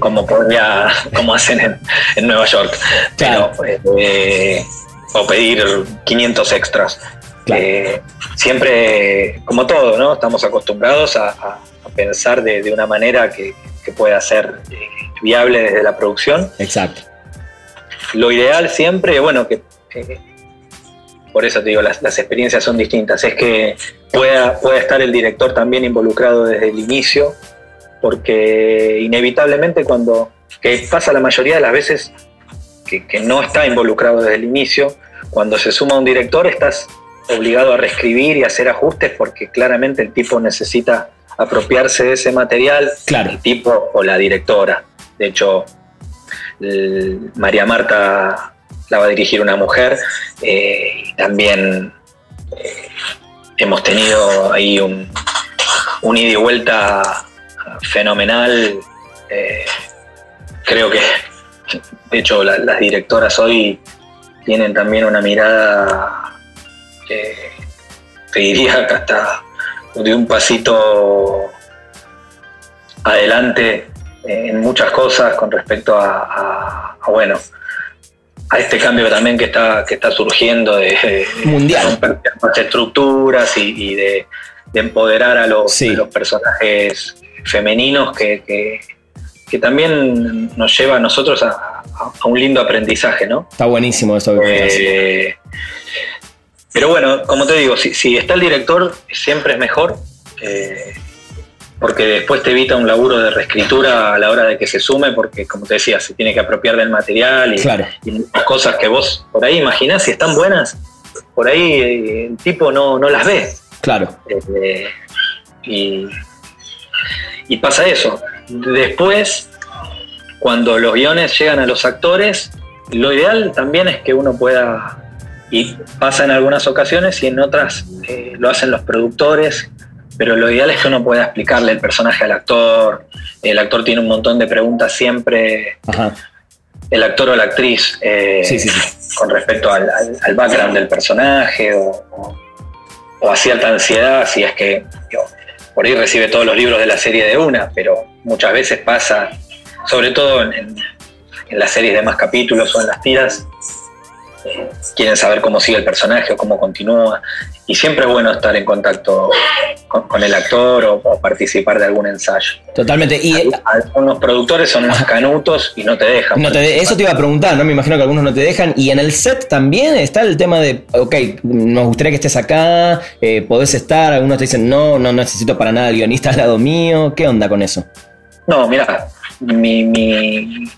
Speaker 3: como podría, como hacen en, Nueva York. Pero, eh, o pedir 500 extras. Eh, siempre, como todo, ¿no? Estamos acostumbrados a, pensar de, una manera que, pueda ser eh, viable desde la producción.
Speaker 2: Exacto.
Speaker 3: Lo ideal siempre, bueno, que por eso te digo, las, experiencias son distintas, es que pueda, pueda estar el director también involucrado desde el inicio, porque inevitablemente cuando, que pasa la mayoría de las veces que, que no está involucrado desde el inicio, cuando se suma un director estás obligado a reescribir y hacer ajustes porque claramente el tipo necesita apropiarse de ese material,
Speaker 2: claro.
Speaker 3: el tipo o la directora. De hecho, María Marta la va a dirigir una mujer eh, y también eh, hemos tenido ahí un, un ida y vuelta fenomenal. Eh, creo que, de hecho, las directoras hoy tienen también una mirada te diría que hasta de un pasito adelante en muchas cosas con respecto a, bueno a este cambio también que está que está surgiendo de,
Speaker 2: mundial
Speaker 3: de estructuras y, de, empoderar a los, personajes femeninos que, también nos lleva a nosotros a, un lindo aprendizaje, ¿no?
Speaker 2: Está buenísimo eso.
Speaker 3: Eh, pero bueno, como te digo, si, está el director, siempre es mejor, eh, porque después te evita un laburo de reescritura a la hora de que se sume, porque como te decía, se tiene que apropiar del material y, las cosas que vos por ahí imaginás, si están buenas, por ahí eh, el tipo no, las ve.
Speaker 2: Claro.
Speaker 3: Eh, y, y pasa eso. Después, cuando los guiones llegan a los actores, lo ideal también es que uno pueda y pasa en algunas ocasiones y en otras eh, lo hacen los productores, pero lo ideal es que uno pueda explicarle el personaje al actor. El actor tiene un montón de preguntas siempre. El actor o la actriz eh, con respecto al, background del personaje o, o, a cierta ansiedad, si es que por ahí recibe todos los libros de la serie de una, pero muchas veces pasa, sobre todo en, las series de más capítulos o en las tiras, quieren saber cómo sigue el personaje o cómo continúa. Y siempre es bueno estar en contacto con, el actor o, participar de algún ensayo.
Speaker 2: Totalmente. Y
Speaker 3: algunos productores son más canutos y no te dejan.
Speaker 2: No te eso te iba a preguntar, ¿no? Me imagino que algunos no te dejan. Y en el set también está el tema de, ok, nos gustaría que estés acá, eh, podés estar. Algunos te dicen, no, no necesito para nada el guionista al lado mío. ¿Qué onda con eso?
Speaker 3: No, mira, mi, mi,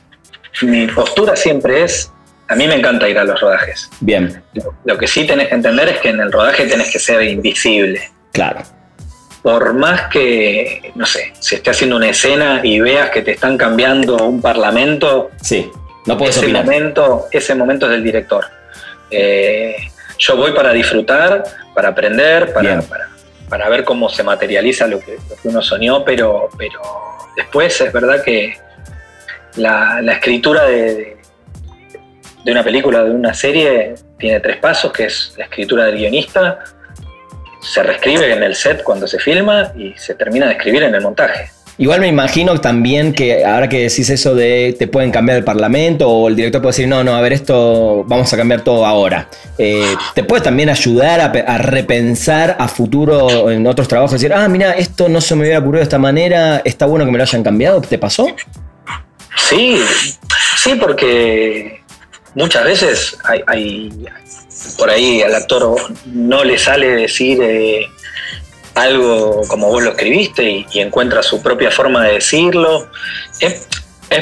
Speaker 3: mi postura siempre es a mí me encanta ir a los rodajes.
Speaker 2: Bien.
Speaker 3: Lo, que sí tenés que entender es que en el rodaje tenés que ser invisible.
Speaker 2: Claro.
Speaker 3: por más que, no sé, se esté haciendo una escena y veas que te están cambiando un parlamento,
Speaker 2: sí, no puedes
Speaker 3: ese momento, ese momento es del director. Eh, yo voy para disfrutar, para aprender, para, para, ver cómo se materializa lo que, uno soñó, pero, pero después es verdad que la, escritura de, de una película, de una serie, tiene tres pasos, que es la escritura del guionista, se reescribe en el set cuando se filma y se termina de escribir en el montaje.
Speaker 2: Igual me imagino también que ahora que decís eso de te pueden cambiar el parlamento o el director puede decir, no, no, a ver, esto vamos a cambiar todo ahora. Eh, te puede también ayudar a, repensar a futuro en otros trabajos, decir, ah, mira, esto no se me hubiera ocurrido de esta manera, está bueno que me lo hayan cambiado, ¿te pasó?
Speaker 3: Sí, sí, porque muchas veces hay, por ahí al actor no le sale decir eh, algo como vos lo escribiste y, encuentra su propia forma de decirlo. Es,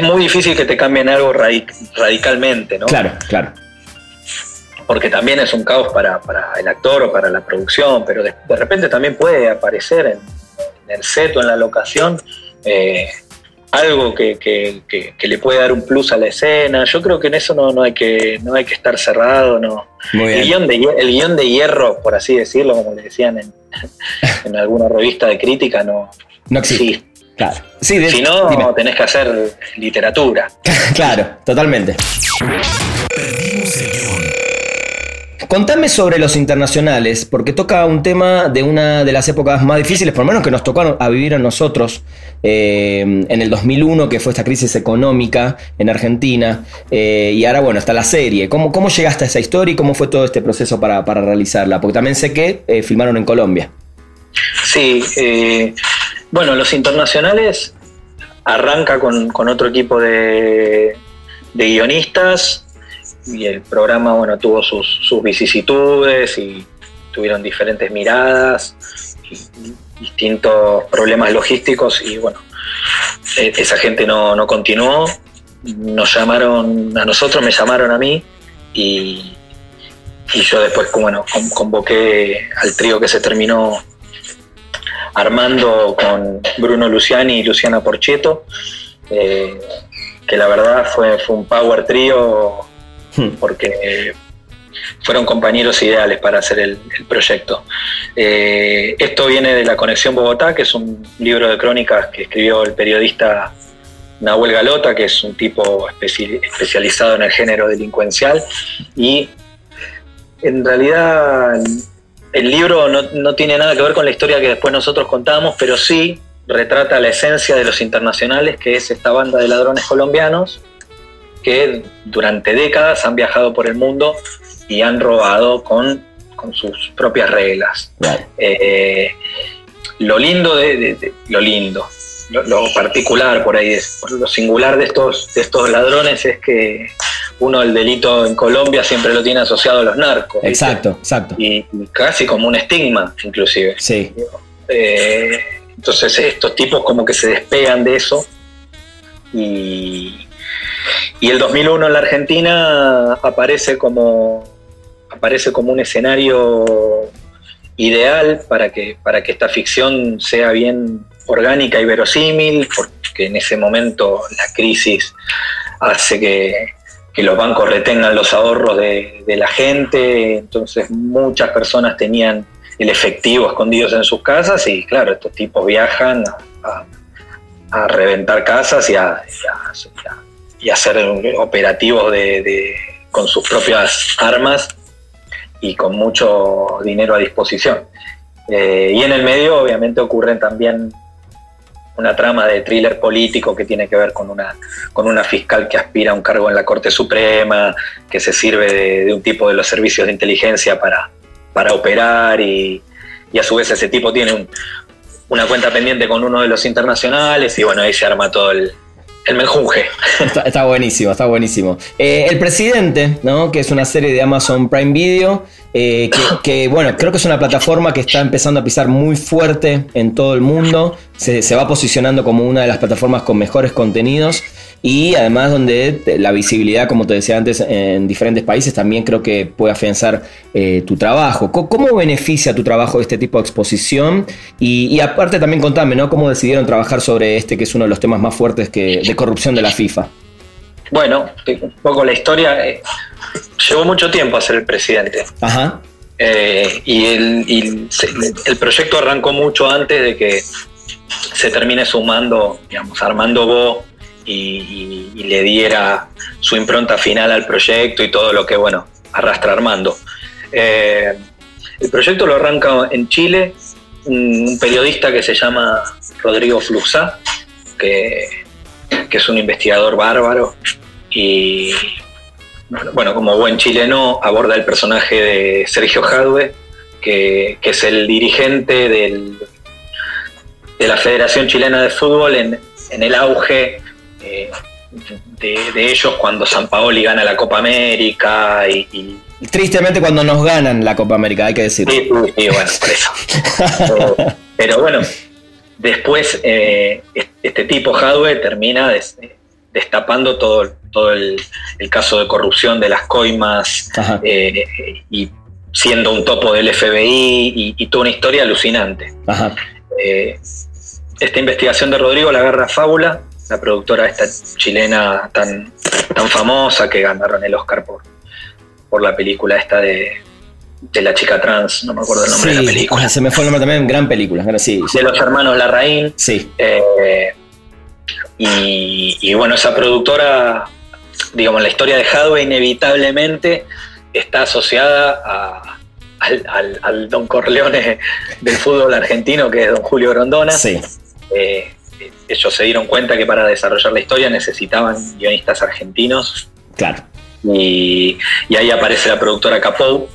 Speaker 3: muy difícil que te cambien algo radicalmente, ¿no?
Speaker 2: Claro, claro.
Speaker 3: Porque también es un caos para, el actor o para la producción, pero de, repente también puede aparecer en, el set o en la locación. Eh, algo que, le puede dar un plus a la escena. Yo creo que en eso no, no, hay, que, no hay que estar cerrado. No. El, guion de, el guion de hierro, por así decirlo, como le decían en, en alguna revista de crítica, no,
Speaker 2: no existe. Claro.
Speaker 3: si no, tenés que hacer literatura.
Speaker 2: claro, totalmente. Contame sobre los internacionales, porque toca un tema de una de las épocas más difíciles, por lo menos que nos tocó a vivir a nosotros, eh, en el 2001, que fue esta crisis económica en Argentina, eh, y ahora, bueno, está la serie. ¿Cómo, ¿Cómo llegaste a esa historia y cómo fue todo este proceso para, realizarla? Porque también sé que eh, filmaron en Colombia.
Speaker 3: Sí, bueno, los internacionales arranca con, otro equipo de, de guionistas y el programa bueno tuvo sus, vicisitudes y tuvieron diferentes miradas y distintos problemas logísticos y bueno e, esa gente no, continuó nos llamaron a nosotros me llamaron a mí y, y yo después bueno convoqué al trío que se terminó armando con Bruno Luciani y Luciana Porcheto eh, que la verdad fue, fue un power trío. porque fueron compañeros ideales para hacer el, proyecto. Eh, esto viene de La Conexión Bogotá, que es un libro de crónicas que escribió el periodista Nahuel Galota, que es un tipo especializado en el género delincuencial, y en realidad el libro no, no tiene nada que ver con la historia que después nosotros contamos, pero sí retrata la esencia de los internacionales, que es esta banda de ladrones colombianos, que durante décadas han viajado por el mundo y han robado con, sus propias reglas. Eh, lo lindo de, lo lindo, lo, particular por ahí es, lo singular de estos, de estos ladrones es que uno el delito en Colombia siempre lo tiene asociado a los narcos.
Speaker 2: Exacto, exacto.
Speaker 3: Y, casi como un estigma, inclusive.
Speaker 2: Sí.
Speaker 3: Eh, entonces estos tipos como que se despegan de eso y, y el 2001 en la Argentina aparece como, aparece como un escenario ideal para que, para que esta ficción sea bien orgánica y verosímil, porque en ese momento la crisis hace que, los bancos retengan los ahorros de, la gente, entonces muchas personas tenían el efectivo escondidos en sus casas y claro, estos tipos viajan a, reventar casas y a, hacer operativos de, con sus propias armas y con mucho dinero a disposición. Eh, y en el medio obviamente ocurren también una trama de thriller político que tiene que ver con una, con una fiscal que aspira a un cargo en la Corte Suprema, que se sirve de, un tipo de los servicios de inteligencia para, para operar y, y a su vez ese tipo tiene una cuenta pendiente con uno de los internacionales y bueno, ahí se arma todo el, el menjunje.
Speaker 2: Está, buenísimo, está buenísimo. Eh, el Presidente, ¿no? que es una serie de Amazon Prime Video, eh, que, bueno, creo que es una plataforma que está empezando a pisar muy fuerte en todo el mundo, se, va posicionando como una de las plataformas con mejores contenidos. Y además donde la visibilidad, como te decía antes, en diferentes países también creo que puede afianzar eh, tu trabajo. ¿Cómo, beneficia tu trabajo este tipo de exposición? Y, aparte también contame, ¿no? ¿Cómo decidieron trabajar sobre este que es uno de los temas más fuertes que, de corrupción de la FIFA?
Speaker 3: Bueno, un poco la historia. Eh, llevó mucho tiempo a ser el presidente.
Speaker 2: Ajá.
Speaker 3: Eh, y, el, el, proyecto arrancó mucho antes de que se termine sumando, digamos, Armando Bo y, le diera su impronta final al proyecto y todo lo que, bueno, arrastra Armando. Eh, el proyecto lo arranca en Chile un, periodista que se llama Rodrigo Fluxá, que, que es un investigador bárbaro y bueno, como buen chileno, aborda el personaje de Sergio Jadwe, que, es el dirigente del, de la Federación Chilena de Fútbol en, el auge eh, de, ellos cuando San Paoli gana la Copa América y,
Speaker 2: Tristemente cuando nos ganan la Copa América, hay que decirlo.
Speaker 3: Sí, bueno, por eso. pero, bueno, después eh, este tipo Jadwe termina destapando todo, todo el, caso de corrupción de las coimas eh, y siendo un topo del FBI y, toda una historia alucinante. Eh, esta investigación de Rodrigo la agarra Fábula, la productora esta chilena tan, tan famosa que ganaron el Oscar por, por la película esta de, la chica trans, no me acuerdo el nombre de la película.
Speaker 2: se me fue el nombre también, gran película, sí.
Speaker 3: De los hermanos Larraín.
Speaker 2: Sí.
Speaker 3: Eh, y, bueno, esa productora, digamos, la historia de Hadwe inevitablemente está asociada al, Don Corleone del fútbol argentino, que es Don Julio Grondona.
Speaker 2: Sí.
Speaker 3: Eh, ellos se dieron cuenta que para desarrollar la historia necesitaban guionistas argentinos.
Speaker 2: Claro.
Speaker 3: Y, ahí aparece la productora Capou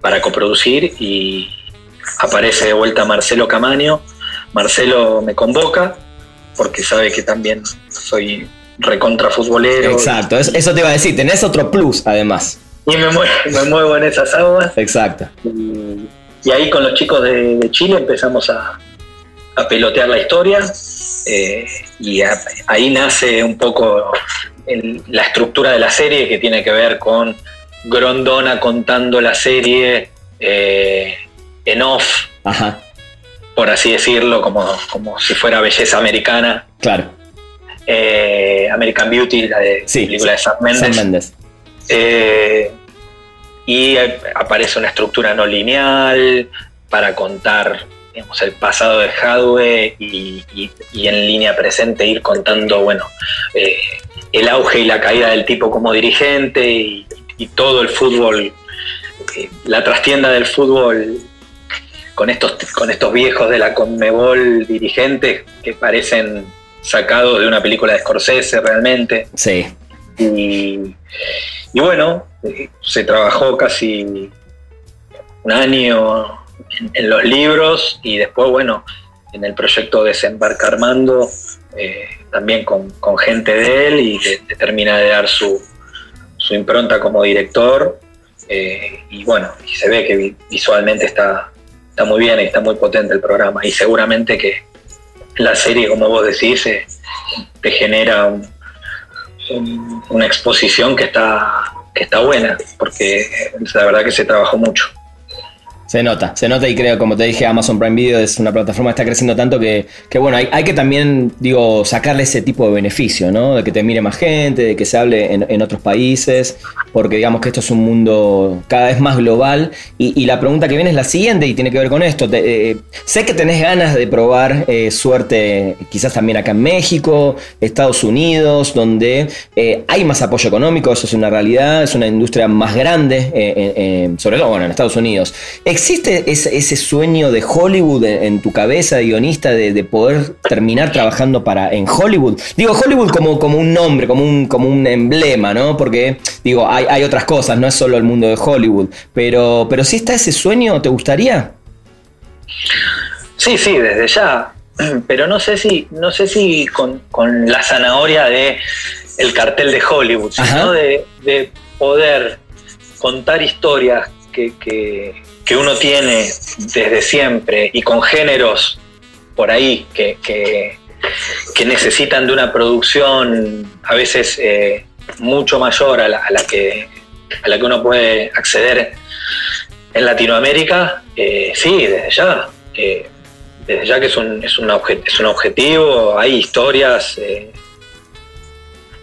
Speaker 3: para coproducir y aparece de vuelta Marcelo Camaño. Marcelo me convoca porque sabe que también soy recontra futbolero.
Speaker 2: Exacto, eso te iba a decir, tenés otro plus además.
Speaker 3: Y me muevo, en esas aguas.
Speaker 2: Exacto.
Speaker 3: Y, ahí con los chicos de, Chile empezamos a, pelotear la historia eh, y ahí nace un poco la estructura de la serie que tiene que ver con Grondona contando la serie eh, en off.
Speaker 2: Ajá
Speaker 3: por así decirlo, como, como si fuera belleza americana.
Speaker 2: Claro.
Speaker 3: Eh, American Beauty, la de película de Sam Mendes. Eh, y aparece una estructura no lineal para contar digamos, el pasado de Hadwe y, en línea presente ir contando bueno, eh, el auge y la caída del tipo como dirigente y, y todo el fútbol, la trastienda del fútbol con estos, con estos viejos de la Conmebol dirigentes que parecen sacados de una película de Scorsese realmente.
Speaker 2: Sí.
Speaker 3: Y, bueno, se trabajó casi un año en, los libros y después, bueno, en el proyecto Desembarca Armando, eh, también con, gente de él y le, termina de dar su, su impronta como director. Eh, y bueno, se ve que visualmente está, está muy bien y está muy potente el programa. Y seguramente que la serie, como vos decís, eh, te genera una exposición que está, que está buena, porque la verdad que se trabajó mucho.
Speaker 2: Se nota, se nota y creo, como te dije, Amazon Prime Video es una plataforma que está creciendo tanto que, bueno, hay, que también, digo, sacarle ese tipo de beneficio, ¿no? De que te mire más gente, de que se hable en, otros países, porque digamos que esto es un mundo cada vez más global. Y, la pregunta que viene es la siguiente y tiene que ver con esto. Eh, sé que tenés ganas de probar eh, suerte quizás también acá en México, Estados Unidos, donde eh, hay más apoyo económico, eso es una realidad, es una industria más grande, sobre todo, bueno, en Estados Unidos. ¿Existe ese, sueño de Hollywood en, tu cabeza, guionista, de, poder terminar trabajando para, en Hollywood? Digo Hollywood como, como un nombre, como un, como un emblema, ¿no? Porque, digo, hay, otras cosas, no es solo el mundo de Hollywood. Pero, pero si está ese sueño, ¿te gustaría?
Speaker 3: Sí, sí, desde ya. Pero no sé si, no sé si con, la zanahoria de el cartel de Hollywood, sino de, poder contar historias que, que uno tiene desde siempre y con géneros por ahí que, que, que necesitan de una producción a veces eh, mucho mayor a la, que, a la que uno puede acceder en Latinoamérica, eh, sí, desde ya. Eh, desde ya que es un, es, un es un objetivo, hay historias,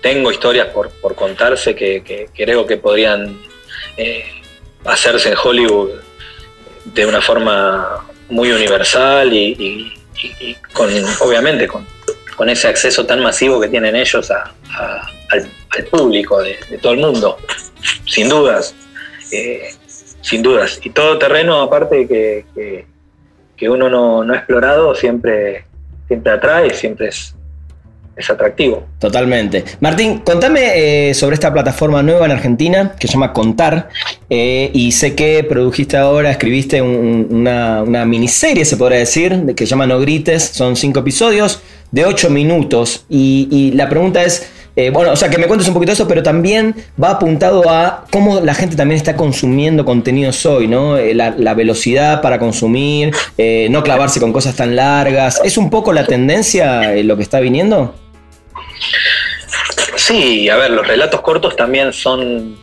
Speaker 3: tengo historias por, contarse que, creo que podrían hacerse en Hollywood de una forma muy universal y con, obviamente con, con ese acceso tan masivo que tienen ellos al, público de, todo el mundo, sin dudas, eh, sin dudas. Y todo terreno, aparte que, que, uno no, ha explorado, siempre, siempre atrae, siempre es, es atractivo.
Speaker 2: Totalmente. Martín, contame eh, sobre esta plataforma nueva en Argentina que se llama Contar. Eh, y sé que produjiste ahora, escribiste una, una, miniserie, se podría decir, que se llama No Grites. Son cinco episodios de 8 minutos. Y, la pregunta es, eh, bueno, o sea, que me cuentes un poquito eso, pero también va apuntado a cómo la gente también está consumiendo contenidos hoy, ¿no? La, velocidad para consumir, no clavarse con cosas tan largas. ¿Es un poco la tendencia lo que está viniendo?
Speaker 3: Sí, a ver, los relatos cortos también son,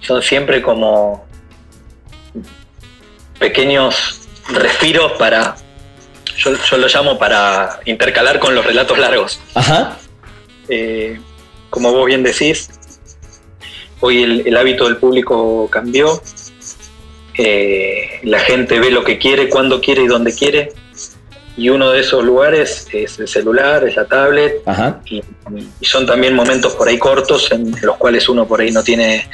Speaker 3: son siempre como pequeños respiros para yo, lo llamo para intercalar con los relatos largos. Ajá. Eh, como vos bien decís, hoy el, hábito del público cambió. Eh, la gente ve lo que quiere, cuando quiere y donde quiere y uno de esos lugares es el celular, es la tablet, Y, son también momentos por ahí cortos en los cuales uno por ahí no tiene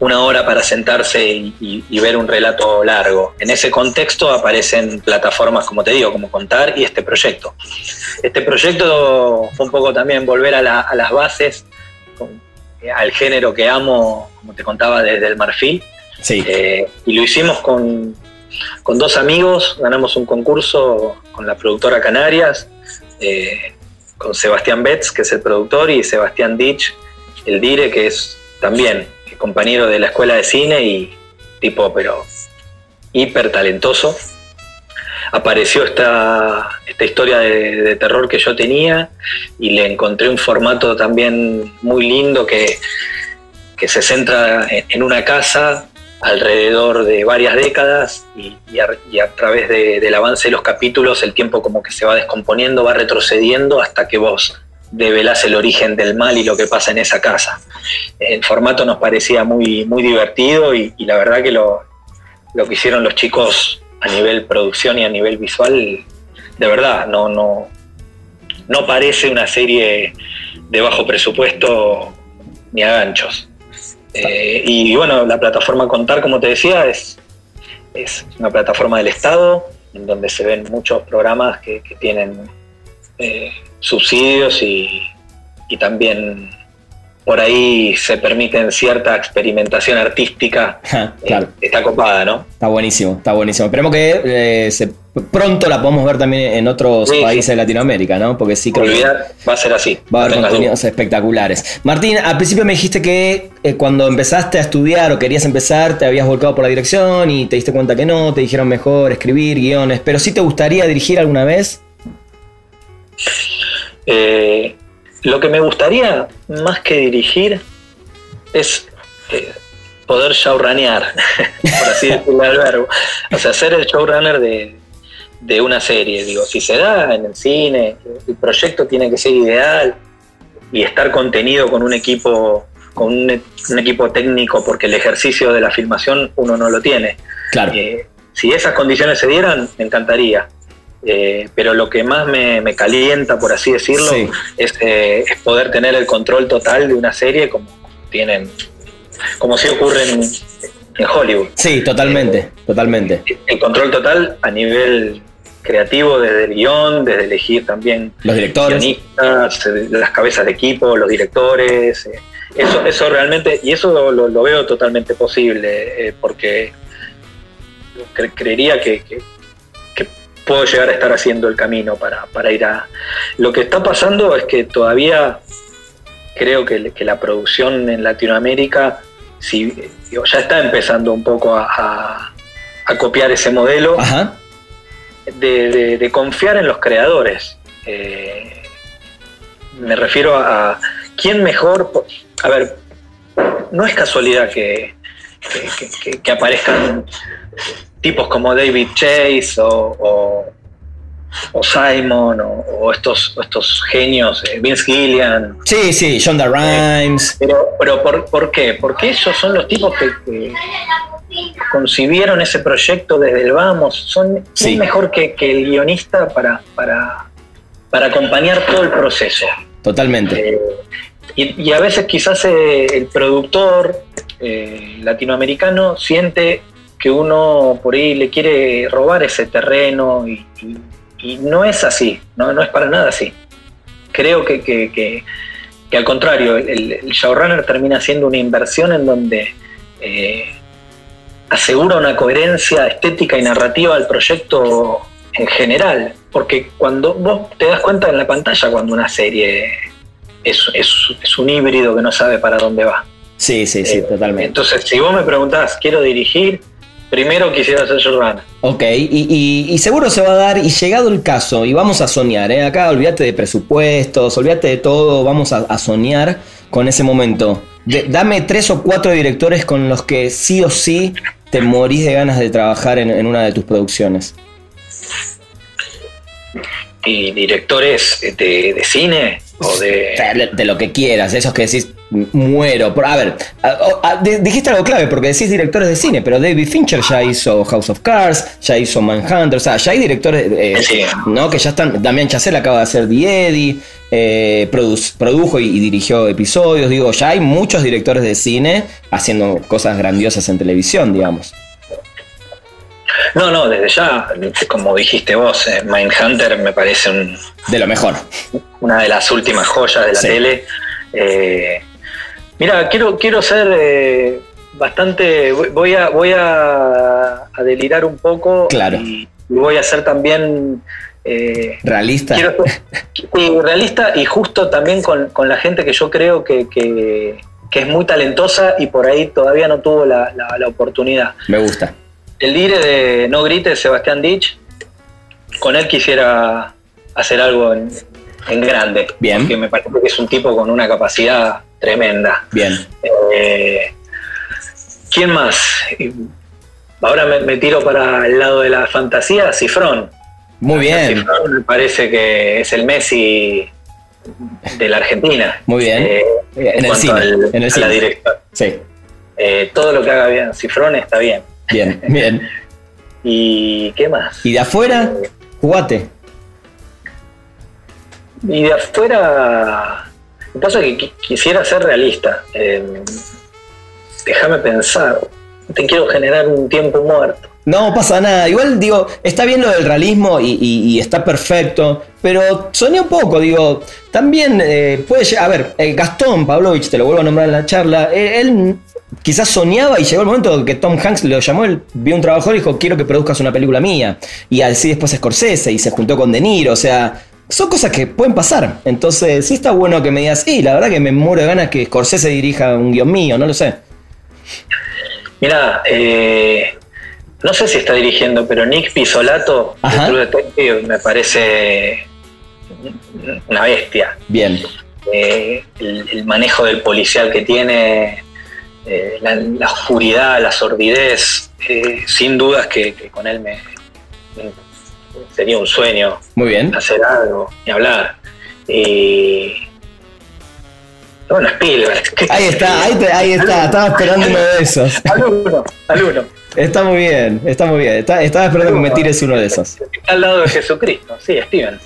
Speaker 3: una hora para sentarse y, ver un relato largo. En ese contexto aparecen plataformas, como te digo, como Contar y este proyecto. Este proyecto fue un poco también volver a, las bases, al género que amo, como te contaba, desde el marfil. Sí. Eh, y lo hicimos con, con dos amigos, ganamos un concurso con la productora Canarias, eh, con Sebastián Betts, que es el productor, y Sebastián Ditch, el dire, que es también compañero de la escuela de cine y tipo, pero hiper talentoso. Apareció esta, esta historia de, terror que yo tenía y le encontré un formato también muy lindo que, que se centra en una casa alrededor de varias décadas y, a, través del avance de los capítulos el tiempo como que se va descomponiendo, va retrocediendo hasta que vos develás el origen del mal y lo que pasa en esa casa. El formato nos parecía muy, muy divertido y, la verdad que lo, lo, que hicieron los chicos a nivel producción y a nivel visual, de verdad, no, no, no parece una serie de bajo presupuesto ni a ganchos. Eh, y bueno, la plataforma Contar, como te decía, es, es una plataforma del Estado, en donde se ven muchos programas que, tienen eh, subsidios y, y también por ahí se permiten cierta experimentación artística. claro. Eh, está copada, ¿no?
Speaker 2: Está buenísimo, está buenísimo. Esperemos que eh, pronto la podamos ver también en otros países de Latinoamérica, ¿no? Porque sí creo que
Speaker 3: va a ser así.
Speaker 2: Va a haber contenidos espectaculares. Martín, al principio me dijiste que eh, cuando empezaste a estudiar o querías empezar, te habías volcado por la dirección y te diste cuenta que no, te dijeron mejor escribir guiones, pero sí te gustaría dirigir alguna vez.
Speaker 3: Eh, lo que me gustaría, más que dirigir, es eh, poder showrunnear, por así decirlo al verbo. O sea, ser el showrunner de, de una serie. Digo, si se da en el cine, el proyecto tiene que ser ideal y estar contenido con un equipo con un, equipo técnico porque el ejercicio de la filmación uno no lo tiene. Claro. Eh, si esas condiciones se dieran, me encantaría. Eh, pero lo que más me, calienta, por así decirlo, eh, es, poder tener el control total de una serie como tienen, como si ocurre en, Hollywood.
Speaker 2: Sí, totalmente, eh, totalmente.
Speaker 3: El control total a nivel creativo, desde el guion, desde elegir también
Speaker 2: los directores,
Speaker 3: las cabezas de equipo, los directores. eso, eso realmente, y eso lo, veo totalmente posible, porque creería que puedo llegar a estar haciendo el camino para, ir a... Lo que está pasando es que todavía creo que, la producción en Latinoamérica si, ya está empezando un poco a, copiar ese modelo De, confiar en los creadores. Eh, me refiero a, quién mejor. A ver, no es casualidad que, que, aparezcan tipos como David Chase o, o, Simon o, estos, estos genios, eh, Vince Gillian.
Speaker 2: Sí, sí, John Rhimes.
Speaker 3: pero, pero ¿por, ¿por, qué? Porque ellos son los tipos que, concibieron ese proyecto desde el vamos. Son mejor que, el guionista para, para, para acompañar todo el proceso.
Speaker 2: Totalmente.
Speaker 3: Eh, y, a veces quizás eh, el productor eh, latinoamericano siente que uno por ahí le quiere robar ese terreno y, no es así, no, no, es para nada así. Creo que, que, al contrario, el, showrunner termina siendo una inversión en donde asegura una coherencia estética y narrativa al proyecto en general, porque cuando vos te das cuenta en la pantalla cuando una serie es, es, un híbrido que no sabe para dónde va.
Speaker 2: Sí, sí, sí, eh, totalmente.
Speaker 3: Entonces, si vos me preguntás, quiero dirigir, primero quisiera ser Jordana.
Speaker 2: Ok, y, seguro se va a dar, y llegado el caso, y vamos a soñar, ¿eh? acá olvídate de presupuestos, olvídate de todo, vamos a, soñar con ese momento. dame tres o cuatro directores con los que sí o sí te morís de ganas de trabajar en una de tus producciones
Speaker 3: y directores de, cine o de...
Speaker 2: de... lo que quieras, esos que decís muero. A ver, dijiste algo clave porque decís directores de cine, pero David Fincher ya hizo House of Cards, ya hizo Manhunter, o sea, ya hay directores eh, ¿no? que ya están. Damián Chazelle acaba de hacer The Eddie, eh, produjo y, dirigió episodios, digo, ya hay muchos directores de cine haciendo cosas grandiosas en televisión, digamos.
Speaker 3: No, no, desde ya, como dijiste vos, eh, Mindhunter me parece un.
Speaker 2: De lo mejor.
Speaker 3: Una de las últimas joyas de la tele. Eh, mira, quiero, quiero ser eh, bastante. Voy a, voy a, delirar un poco.
Speaker 2: Claro.
Speaker 3: Y, voy a ser también.
Speaker 2: realista.
Speaker 3: realista y justo también con, la gente que yo creo que, es muy talentosa y por ahí todavía no tuvo la oportunidad.
Speaker 2: Me gusta
Speaker 3: el líder de No Grites, Sebastián Ditch, con él quisiera hacer algo en, grande.
Speaker 2: Bien.
Speaker 3: Porque me parece que es un tipo con una capacidad tremenda.
Speaker 2: Bien.
Speaker 3: Eh, ¿Quién más? Ahora me, tiro para el lado de la fantasía, Cifrón.
Speaker 2: Muy bien.
Speaker 3: Cifrón me parece que es el Messi de la Argentina.
Speaker 2: Muy bien.
Speaker 3: Eh, en, el cine. en el cine. la directora.
Speaker 2: Sí.
Speaker 3: Eh, todo lo que haga bien Cifrón está bien.
Speaker 2: Bien, bien.
Speaker 3: ¿Y qué más?
Speaker 2: ¿Y de afuera? Jugate.
Speaker 3: Y de afuera. Pasa es que quisiera ser realista. Eh, déjame pensar. Te quiero generar un tiempo muerto.
Speaker 2: No pasa nada. Igual digo, está bien lo del realismo y, está perfecto. Pero soñé un poco, digo, también eh, puede. A ver, eh, Gastón Pavlovich, te lo vuelvo a nombrar en la charla, él quizás soñaba y llegó el momento que Tom Hanks lo llamó, él vio un trabajo y dijo, quiero que produzcas una película mía. Y así después Scorsese y se juntó con De Niro, o sea, son cosas que pueden pasar. Entonces, sí está bueno que me digas, sí, la verdad que me muero de ganas que Scorsese dirija un guion mío, no lo sé.
Speaker 3: Mira, eh, no sé si está dirigiendo, pero Nick Pisolato, me parece una bestia.
Speaker 2: Bien.
Speaker 3: Eh, el, manejo del policial que tiene eh, la, oscuridad, la sordidez, eh, sin dudas que, con él me, sería un sueño
Speaker 2: Muy bien.
Speaker 3: hacer algo y hablar. Y bueno, Spielberg.
Speaker 2: Ahí está, ahí, está, estaba esperando uno de esos.
Speaker 3: Al uno, al uno.
Speaker 2: Está muy bien, está muy bien. estaba esperando que me tires uno de esos.
Speaker 3: Está al lado de Jesucristo, sí, Steven.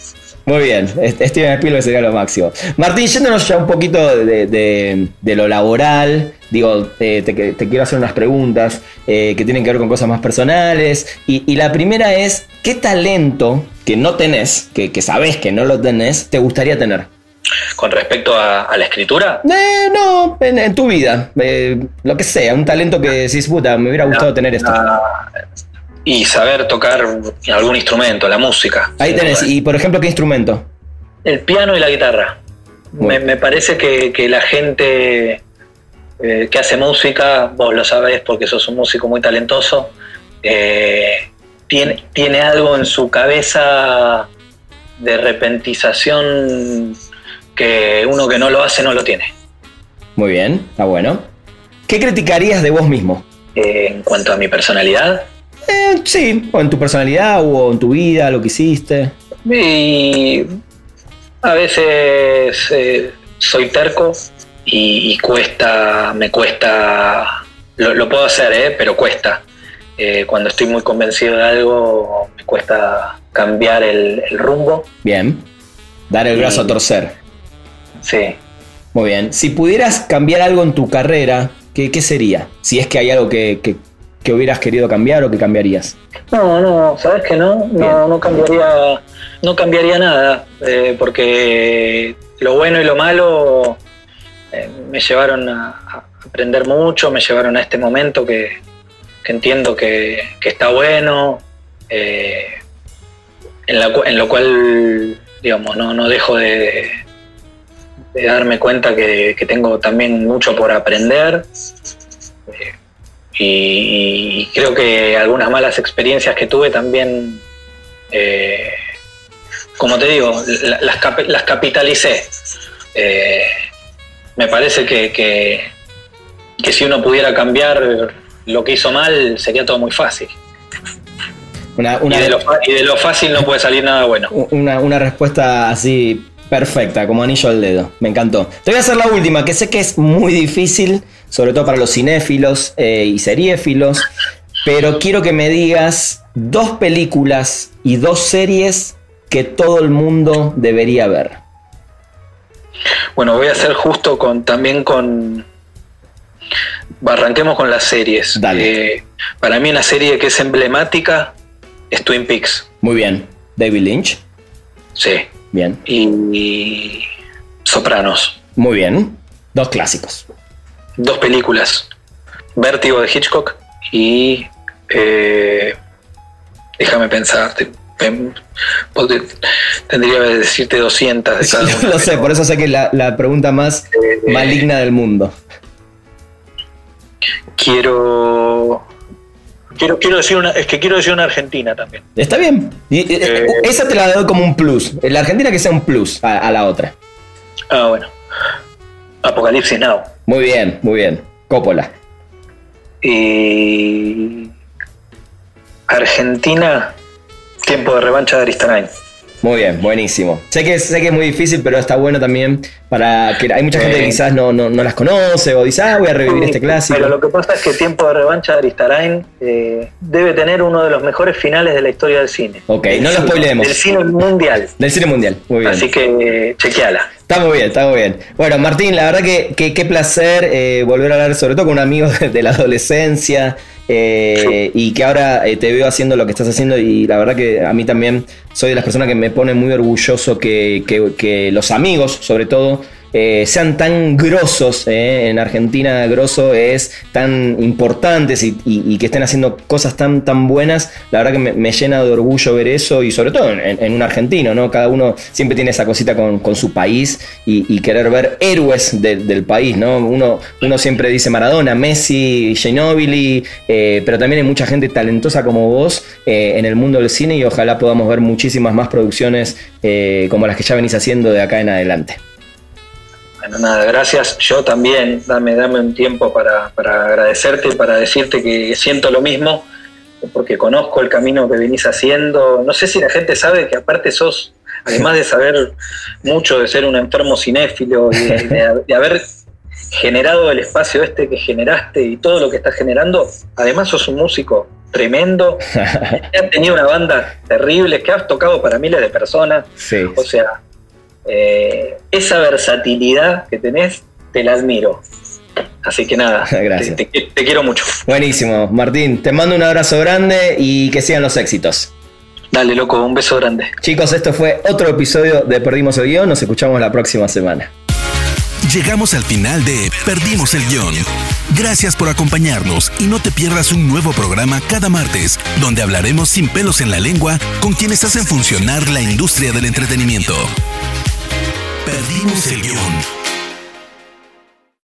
Speaker 2: Muy bien, Steven Spielberg sería lo máximo. Martín, yéndonos ya un poquito de, lo laboral, digo, te, quiero hacer unas preguntas eh, que tienen que ver con cosas más personales. Y, la primera es, ¿qué talento que no tenés, que, que sabés que no lo tenés, te gustaría tener?
Speaker 3: ¿Con respecto a, la escritura?
Speaker 2: Eh, no, en, tu vida, eh, lo que sea, un talento que decís, puta, me hubiera gustado tener esto
Speaker 3: y saber tocar algún instrumento, la música.
Speaker 2: Ahí tenés, y por ejemplo, ¿qué instrumento?
Speaker 3: El piano y la guitarra. Me, parece que, la gente eh, que hace música, vos lo sabés porque sos un músico muy talentoso, eh, tiene, tiene algo en su cabeza de repentización que uno que no lo hace no lo tiene.
Speaker 2: Muy bien, está bueno. ¿Qué criticarías de vos mismo?
Speaker 3: Eh, en cuanto a mi personalidad.
Speaker 2: Eh, sí, o en tu personalidad o en tu vida, lo que hiciste.
Speaker 3: Y a veces eh, soy terco y, cuesta, me cuesta, lo, puedo hacer, ¿eh? pero cuesta. Eh, cuando estoy muy convencido de algo, me cuesta cambiar el, rumbo.
Speaker 2: Bien, dar el brazo a torcer.
Speaker 3: Sí.
Speaker 2: Muy bien. Si pudieras cambiar algo en tu carrera, ¿qué, sería? Si es que hay algo que, hubieras querido cambiar o que cambiarías.
Speaker 3: No, no, sabes que no, no, no cambiaría, no cambiaría nada, eh, porque lo bueno y lo malo eh, me llevaron a, aprender mucho, me llevaron a este momento que, entiendo que, está bueno, eh, en, lo cual, digamos, no, dejo de, darme cuenta que, tengo también mucho por aprender. Eh, y, creo que algunas malas experiencias que tuve también, como te digo, las, las capitalicé me parece que, que, si uno pudiera cambiar lo que hizo mal, sería todo muy fácil. y, de lo, fácil no puede salir nada bueno.
Speaker 2: Una, respuesta así perfecta, como anillo al dedo. Me encantó. Te voy a hacer la última, que sé que es muy difícil, sobre todo para los cinéfilos eh, y seriéfilos, pero quiero que me digas dos películas y dos series que todo el mundo debería ver.
Speaker 3: Bueno, voy a hacer justo con también con. Arranquemos con las series.
Speaker 2: Dale. Eh,
Speaker 3: para mí, una serie que es emblemática es Twin Peaks.
Speaker 2: Muy bien. David Lynch.
Speaker 3: Sí.
Speaker 2: Bien.
Speaker 3: Y, Sopranos.
Speaker 2: Muy bien. Dos clásicos.
Speaker 3: Dos películas. Vértigo de Hitchcock y. Eh, déjame pensar. Tendría que decirte 200 de
Speaker 2: cada Yo lo sé, por eso sé que es la, pregunta más eh, maligna del mundo.
Speaker 3: Quiero Quiero, quiero decir una, es que quiero decir una Argentina también.
Speaker 2: Está bien. Eh, eh, esa te la doy como un plus. La Argentina que sea un plus a, a, la otra.
Speaker 3: Ah, bueno. Apocalipsis Now.
Speaker 2: Muy bien, muy bien. Coppola.
Speaker 3: Y Argentina. Tiempo de revancha de Aristarain.
Speaker 2: Muy bien, buenísimo. Sé que, sé que es muy difícil, pero está bueno también para que hay mucha gente que quizás no, no, las conoce o dice, ah, voy a revivir este clásico.
Speaker 3: Pero lo que pasa es que Tiempo de Revancha de Aristarain eh, debe tener uno de los mejores finales de la historia del cine.
Speaker 2: Ok, no lo spoilemos.
Speaker 3: Del cine mundial.
Speaker 2: Del cine mundial, muy bien.
Speaker 3: Así que chequeala.
Speaker 2: Está muy bien, está muy bien. Bueno, Martín, la verdad que qué placer eh, volver a hablar, sobre todo con un amigo de la adolescencia. Eh, y que ahora eh, te veo haciendo lo que estás haciendo y la verdad que a mí también soy de las personas que me pone muy orgulloso que, que los amigos, sobre todo, eh, sean tan grosos, eh, en Argentina grosso es tan importantes y, que estén haciendo cosas tan, tan buenas, la verdad que me, llena de orgullo ver eso y sobre todo en, un argentino, ¿no? Cada uno siempre tiene esa cosita con, su país y, querer ver héroes del país, ¿no? Uno, uno siempre dice Maradona, Messi, Ginóbili, eh, pero también hay mucha gente talentosa como vos en el mundo del cine y ojalá podamos ver muchísimas más producciones como las que ya venís haciendo de acá en adelante.
Speaker 3: Bueno, nada, gracias. Yo también, dame, dame un tiempo para, para agradecerte, para decirte que siento lo mismo, porque conozco el camino que venís haciendo. No sé si la gente sabe que aparte sos, además de saber mucho de ser un enfermo cinéfilo y de, haber generado el espacio este que generaste y todo lo que estás generando, además sos un músico tremendo, que has tenido una banda terrible, que has tocado para miles de personas. O sea, eh, esa versatilidad que tenés, te la admiro. Así que nada,
Speaker 2: Gracias.
Speaker 3: Te, quiero mucho.
Speaker 2: Buenísimo, Martín, te mando un abrazo grande y que sigan los éxitos.
Speaker 3: Dale, loco, un beso grande.
Speaker 2: Chicos, esto fue otro episodio de Perdimos el Guión. Nos escuchamos la próxima semana.
Speaker 1: Llegamos al final de Perdimos el Guión. Gracias por acompañarnos y no te pierdas un nuevo programa cada martes, donde hablaremos sin pelos en la lengua con quienes hacen funcionar la industria del entretenimiento. Perdimos el guion.